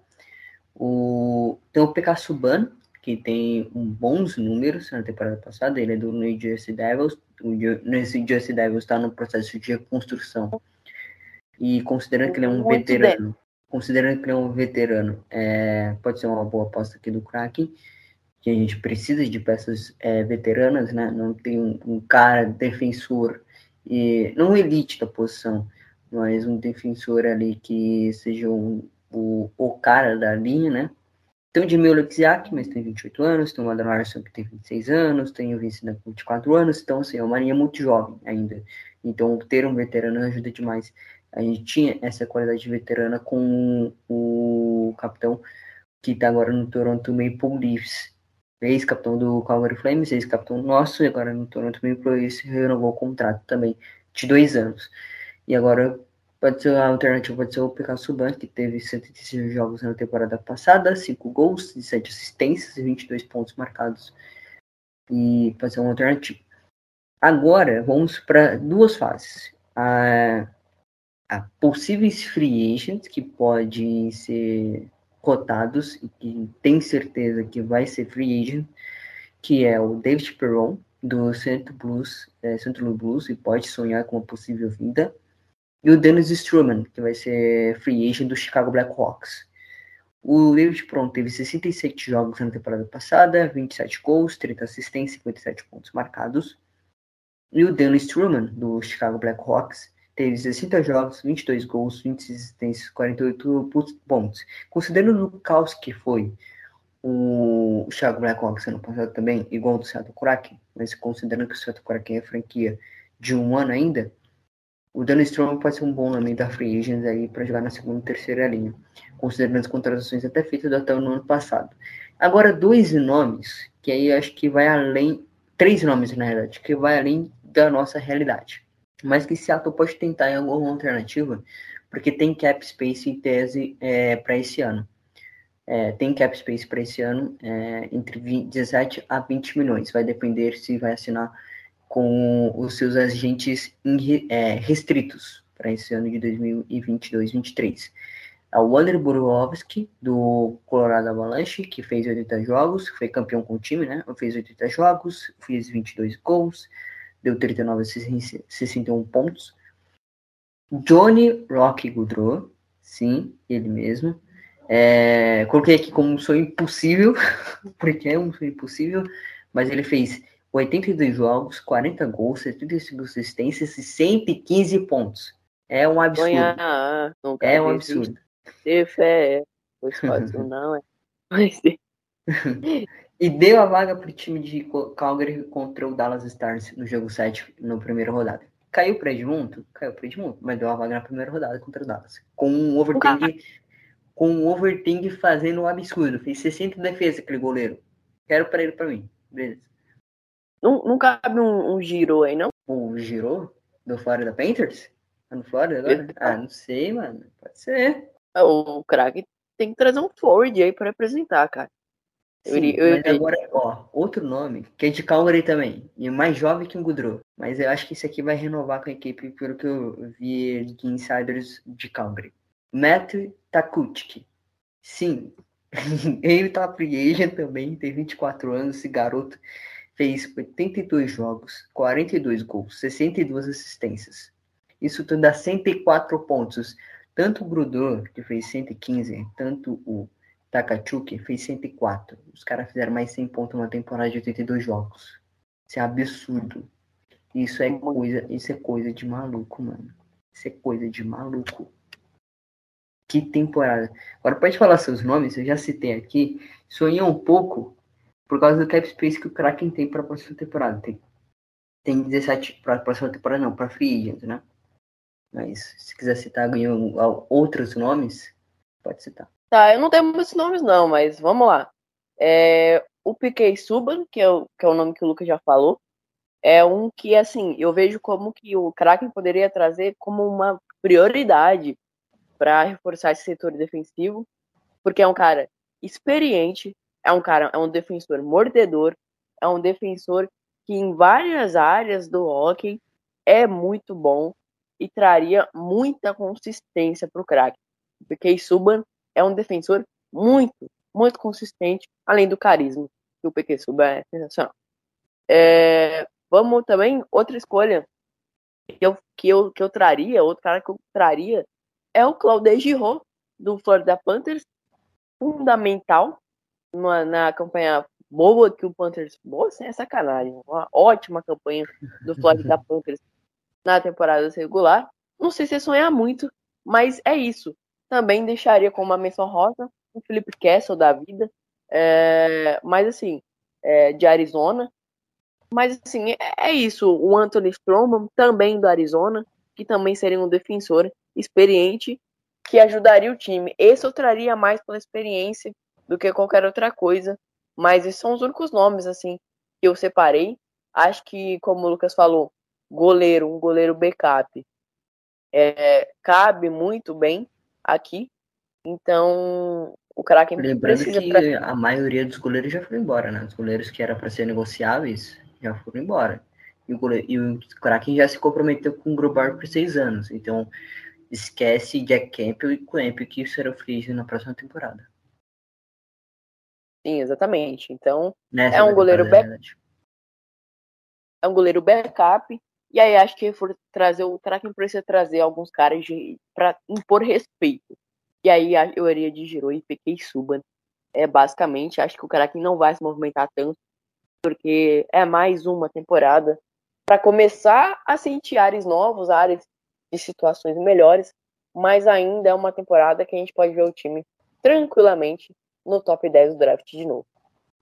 o... tem o PK Subban, que tem bons números na temporada passada. Ele é do New Jersey Devils. O New Jersey Devils está no processo de reconstrução. E considerando que ele é um veterano, considerando que ele é um veterano, é, pode ser uma boa aposta aqui do Kraken, que a gente precisa de peças é, veteranas, né? Não tem um, um, cara defensor, e não elite da posição, mas um defensor ali que seja um, o, o cara da linha, né? Tem o Jamil Lexiak, mas tem 28 anos, tem o Adam Larson, que tem 26 anos, tem o Vincent com 24 anos, então, assim, é uma linha muito jovem ainda. Então, ter um veterano ajuda demais a gente tinha essa qualidade veterana com o capitão que está agora no Toronto Maple Leafs, ex-capitão do Calgary Flames, ex-capitão nosso, e agora no Toronto Maple Leafs renovou o contrato também de dois anos. E agora pode ser a alternativa, pode ser o PK Subban, que teve 136 jogos na temporada passada, 5 gols, 17 assistências e 22 pontos marcados. E pode ser uma alternativa. Agora, vamos para duas fases. A a possíveis free agents que podem ser cotados e que tem certeza que vai ser free agent, que é o David Perron, do Centro Blues, é, Centro Blues, e pode sonhar com uma possível vinda, e o Dennis Struman, que vai ser free agent do Chicago Blackhawks. O David Perron teve 67 jogos na temporada passada, 27 gols, 30 assistências, 57 pontos marcados. E o Dennis Struman, do Chicago Blackhawks, teve 60 jogos, 22 gols, 20 assistências, 48 pontos. Considerando o caos que foi o Thiago Blackhawks ano passado também, igual do Seattle Kraken, mas considerando que o Seattle Kraken é franquia de um ano ainda, o Danny Strong pode ser um bom nome da Free Agents aí para jogar na segunda e terceira linha, considerando as contratações até feitas até no ano passado. Agora, dois nomes, que aí acho que vai além, três nomes na realidade, que vai além da nossa realidade mas que Seattle pode tentar em alguma alternativa, porque tem cap space em tese é, para esse ano. É, tem cap space para esse ano é, entre 20, 17 a 20 milhões. Vai depender se vai assinar com os seus agentes in, é, restritos para esse ano de 2022-23. É o Wander Burovski, do Colorado Avalanche, que fez 80 jogos, foi campeão com o time, né? Fez 80 jogos, fez 22 gols, deu 39 61 pontos. Johnny Rock Goodrow, sim, ele mesmo. É, coloquei aqui como um sonho impossível, porque é um sonho impossível, mas ele fez 82 jogos, 40 gols, 75 assistências e 115 pontos. É um absurdo. Sonhar, nunca É um absurdo. Ter fé, pois pode não é. Mas E deu a vaga para o time de Calgary contra o Dallas Stars no jogo 7, na primeira rodada. Caiu para Edmonton? Caiu para Edmonton, mas deu a vaga na primeira rodada contra o Dallas. Com um overthink, com um overthink fazendo um absurdo. Fez 60 defesas aquele goleiro. Quero pra ele pra mim. Beleza. Não, não cabe um, um giro aí, não? O Giro do Florida Panthers? Tá no Florida agora? Ah, não sei, mano. Pode ser. O craque tem que trazer um forward aí pra representar, cara. Sim, mas agora, ó, outro nome, que é de Calgary também, e mais jovem que o Goodrow. Mas eu acho que esse aqui vai renovar com a equipe, pelo que eu vi de insiders de Calgary. Matt Takuchik. Sim, ele tá free agent também, tem 24 anos, esse garoto fez 82 jogos, 42 gols, 62 assistências. Isso tudo dá 104 pontos. Tanto o Grudor, que fez 115, tanto o Takachuk fez 104. Os caras fizeram mais 100 pontos numa temporada de 82 jogos. Isso é absurdo. Isso é coisa, isso é coisa de maluco, mano. Isso é coisa de maluco. Que temporada. Agora pode falar seus nomes, eu já citei aqui. Sonhei um pouco por causa do cap space que o Kraken tem para a próxima temporada. Tem, tem 17 para a próxima temporada, não, para free agent, né? Mas se quiser citar ganhou outros nomes, pode citar. Tá, eu não tenho muitos nomes não, mas vamos lá. É, o Piquet Subban, que é, o, que é o nome que o Lucas já falou, é um que, assim, eu vejo como que o Kraken poderia trazer como uma prioridade para reforçar esse setor defensivo, porque é um cara experiente, é um cara, é um defensor mordedor, é um defensor que em várias áreas do hockey é muito bom e traria muita consistência para o. O Piquet Subban é um defensor muito, muito consistente, além do carisma, que o Piquet Subban é sensacional. É, vamos também, outra escolha que eu, que, eu, que eu traria, outro cara que eu traria, é o Claude Giroux, do Florida Panthers, fundamental numa, na campanha boa que o Panthers, boa sem sacanagem, uma ótima campanha do Florida Panthers na temporada regular. Não sei se é sonhar muito, mas é isso. Também deixaria como uma menção rosa o Felipe Kessel da vida, é, mas assim, é, de Arizona. Mas assim, é, é isso. O Anthony Stroman, também do Arizona, que também seria um defensor experiente que ajudaria o time. Esse eu traria mais pela experiência do que qualquer outra coisa. Mas esses são os únicos nomes assim que eu separei. Acho que, como o Lucas falou, goleiro, um goleiro backup, é, cabe muito bem aqui. Então, o Kraken Lembrando precisa que tra- a maioria dos goleiros já foram embora, né? Os goleiros que eram para ser negociáveis já foram embora. E o, goleiro, e o Kraken já se comprometeu com o Grubauer por seis anos. Então, esquece Jack Campbell e Clamp que isso era o free na próxima temporada. Sim, exatamente. Então, Nessa É um goleiro na back- é um goleiro backup. E aí acho que for trazer o Kraken precisa trazer alguns caras para impor respeito. E aí eu iria de Giro e Piquet Subban. É basicamente, acho que o Kraken não vai se movimentar tanto, porque é mais uma temporada para começar a sentir ares novos, áreas de situações melhores, mas ainda é uma temporada que a gente pode ver o time tranquilamente no top 10 do draft de novo.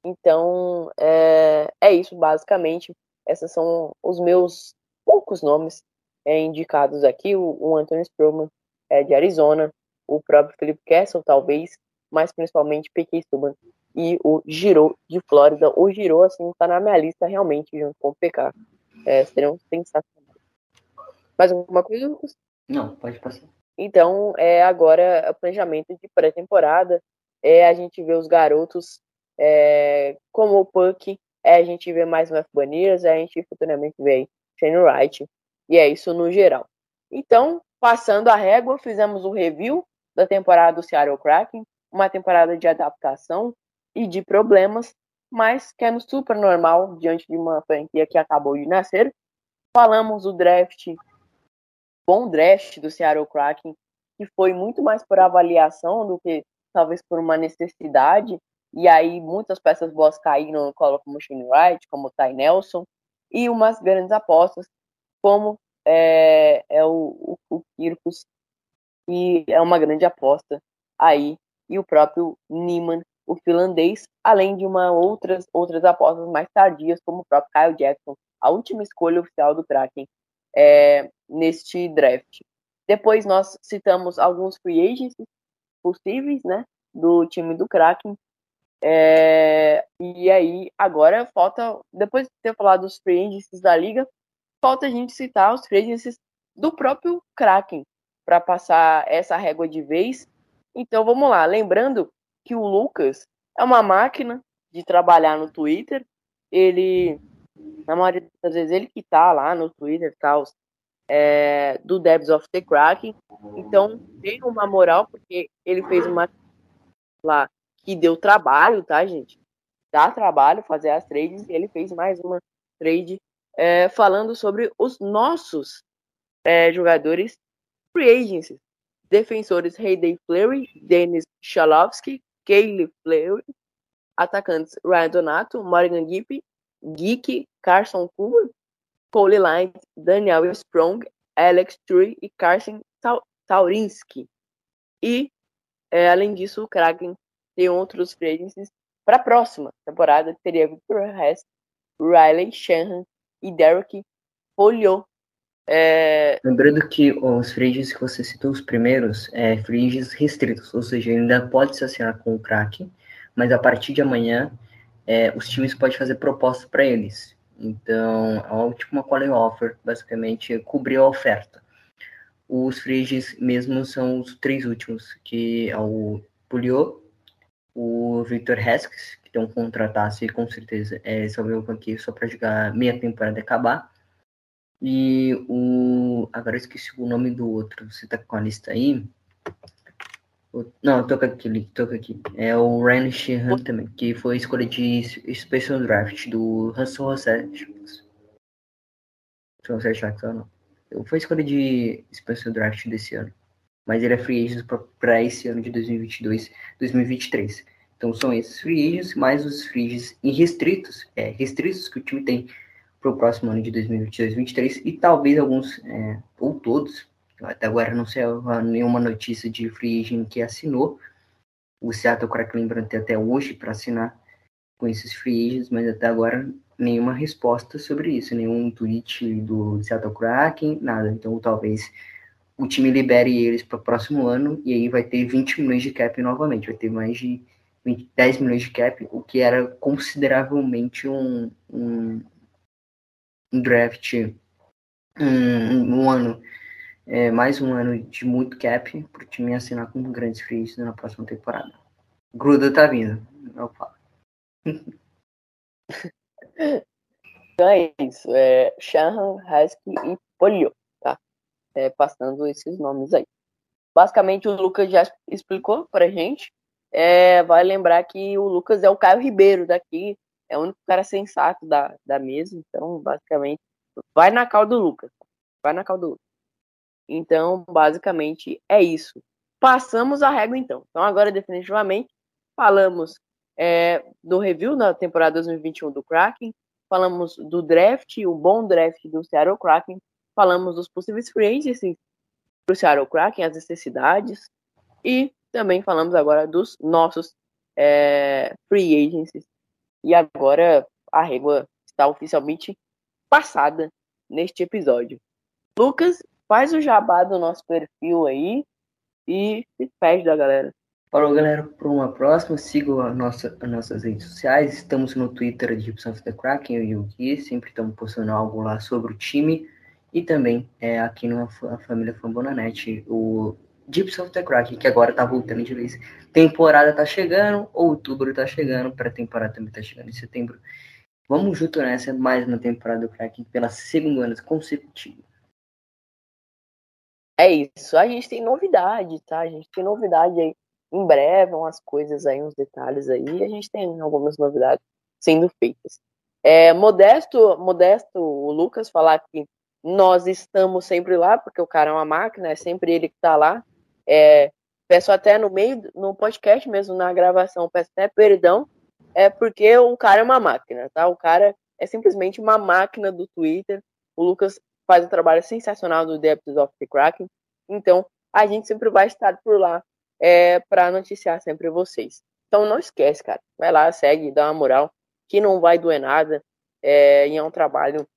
Então, é, é isso basicamente. Esses são os meus poucos nomes é, indicados aqui. O, o Anthony Stroman é de Arizona, o próprio Felipe Kessel, talvez, mas principalmente Piquet Subban e o Giro de Flórida. O Giro, assim, tá na minha lista realmente, junto com o PK. É, seriam sensacionais. Mais alguma coisa, Lucas? Não, pode passar. Então, é agora o planejamento de pré-temporada. É a gente vê os garotos é, como o Puck, é a gente vê mais o F. Banias, é a gente futuramente vê aí Shane Wright. E é isso no geral. Então, passando a régua, fizemos o review da temporada do Seattle Kraken, uma temporada de adaptação e de problemas, mas que é no super normal diante de uma franquia que acabou de nascer. Falamos do draft bom draft do Seattle Kraken, que foi muito mais por avaliação do que talvez por uma necessidade. E aí muitas peças boas caíram no colo como Shane Wright, como Ty Nelson, e umas grandes apostas, como é, é o, o, o Kirkus, que é uma grande aposta aí, e o próprio Niemann, o finlandês, além de uma outras, outras apostas mais tardias, como o próprio Kyle Jackson, a última escolha oficial do Kraken é, neste draft. Depois nós citamos alguns free agents possíveis, né, do time do Kraken. É, e aí, agora falta, depois de ter falado dos free agencies da liga, falta a gente citar os free agencies do próprio Kraken para passar essa régua de vez. Então vamos lá, lembrando que o Lucas é uma máquina de trabalhar no Twitter. Ele, na maioria das vezes, ele que tá lá no Twitter, tal, é, do Devs of the Kraken. Então tem uma moral porque ele fez uma lá que deu trabalho, tá, gente? Dá trabalho fazer as trades e ele fez mais uma trade é, falando sobre os nossos é, jogadores free agents, defensores Hayden Fleury, Dennis Chalowski, Kaylee Fleury, atacantes Ryan Donato, Morgan Gipp, Geek, Carson Cooper, Cole Line, Daniel Sprong, Alex Tree e Carson Taurinski. E, é, além disso, o Kraken tem outros free agents para a próxima temporada, teria Victor Hess, Riley Shannon e Derek Folio. É... Lembrando que os fringes que você citou, os primeiros, é fringes restritos, ou seja, ainda pode se assinar com o Kraken, mas a partir de amanhã é, os times podem fazer propostas para eles. Então, é tipo uma calling offer, basicamente, cobrir a oferta. Os fringes mesmo são os três últimos, que é o Pulio, o Victor Heskes, que tem um e com certeza é, só veio aqui só para jogar meia temporada e acabar. E o. Agora eu esqueci o nome do outro. Você tá com a lista aí? O... Não, toca aqui, toca aqui. É o Ryan Sheehan também, que foi escolha de Special Draft do Russell José. José Jackson, não. Foi escolha de Special Draft desse ano mas ele é free agent para esse ano de 2022, 2023. Então são esses free agents, mais os free agents é, restritos que o time tem para o próximo ano de 2022, 2023 e talvez alguns, é, ou todos, até agora não sei nenhuma notícia de free agent que assinou. O Seattle Kraken lembrando até hoje para assinar com esses free agents, mas até agora nenhuma resposta sobre isso, nenhum tweet do Seattle Kraken, nada. Então talvez o time libere eles para o próximo ano e aí vai ter 20 milhões de cap novamente, vai ter mais de 20, 10 milhões de cap, o que era consideravelmente um, um, um draft, um, um ano, é, mais um ano de muito cap para o time assinar com grandes free na próxima temporada. Gruda tá vindo, eu falo. Então é isso, é Husky e Polio é, passando esses nomes aí. Basicamente, o Lucas já explicou pra gente. É, vai lembrar que o Lucas é o Caio Ribeiro daqui, é o único cara sensato da, da mesa. Então, basicamente, vai na cal do Lucas. Vai na cal do Lucas. Então, basicamente, é isso. Passamos a régua, então. Então, agora, definitivamente, falamos é, do review na temporada 2021 do Kraken, falamos do draft, o bom draft do Seattle Kraken, falamos dos possíveis free agents para o Seattle Kraken, as necessidades, e também falamos agora dos nossos é, free agents. E agora a régua está oficialmente passada neste episódio. Lucas, faz o jabá do nosso perfil aí e se despede da galera. Falou, galera, para uma próxima. Sigam a nossa, as nossas redes sociais. Estamos no Twitter de Gibson of the Kraken, eu e o Gui. Sempre estamos postando algo lá sobre o time. E também é, aqui na família Fambonanet, o Deep of the Crack, que agora tá voltando de vez. Temporada tá chegando, outubro tá chegando, pré-temporada também tá chegando em setembro. Vamos junto nessa, mais uma temporada do Crack pela segunda ano consecutiva. É isso, a gente tem novidade, tá? A gente tem novidade aí. Em breve, umas coisas aí, uns detalhes aí. A gente tem algumas novidades sendo feitas. É, modesto, modesto o Lucas falar que nós estamos sempre lá, porque o cara é uma máquina, é sempre ele que está lá. É, peço até no meio, no podcast mesmo, na gravação, peço até perdão, é porque o cara é uma máquina, tá? O cara é simplesmente uma máquina do Twitter. O Lucas faz um trabalho sensacional do Depths of the Kraken. Então, a gente sempre vai estar por lá é, para noticiar sempre vocês. Então, não esquece, cara. Vai lá, segue, dá uma moral, que não vai doer nada. É, e é um trabalho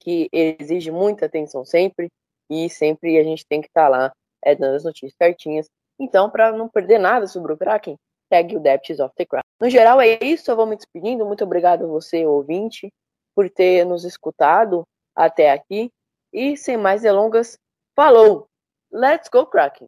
que exige muita atenção sempre, e sempre a gente tem que estar tá lá é, dando as notícias certinhas. Então, para não perder nada sobre o Kraken, Segue o Depths of the Kraken. No geral é isso, eu vou me despedindo. Muito obrigado a você, ouvinte, por ter nos escutado até aqui. E sem mais delongas, falou! Let's go, Kraken!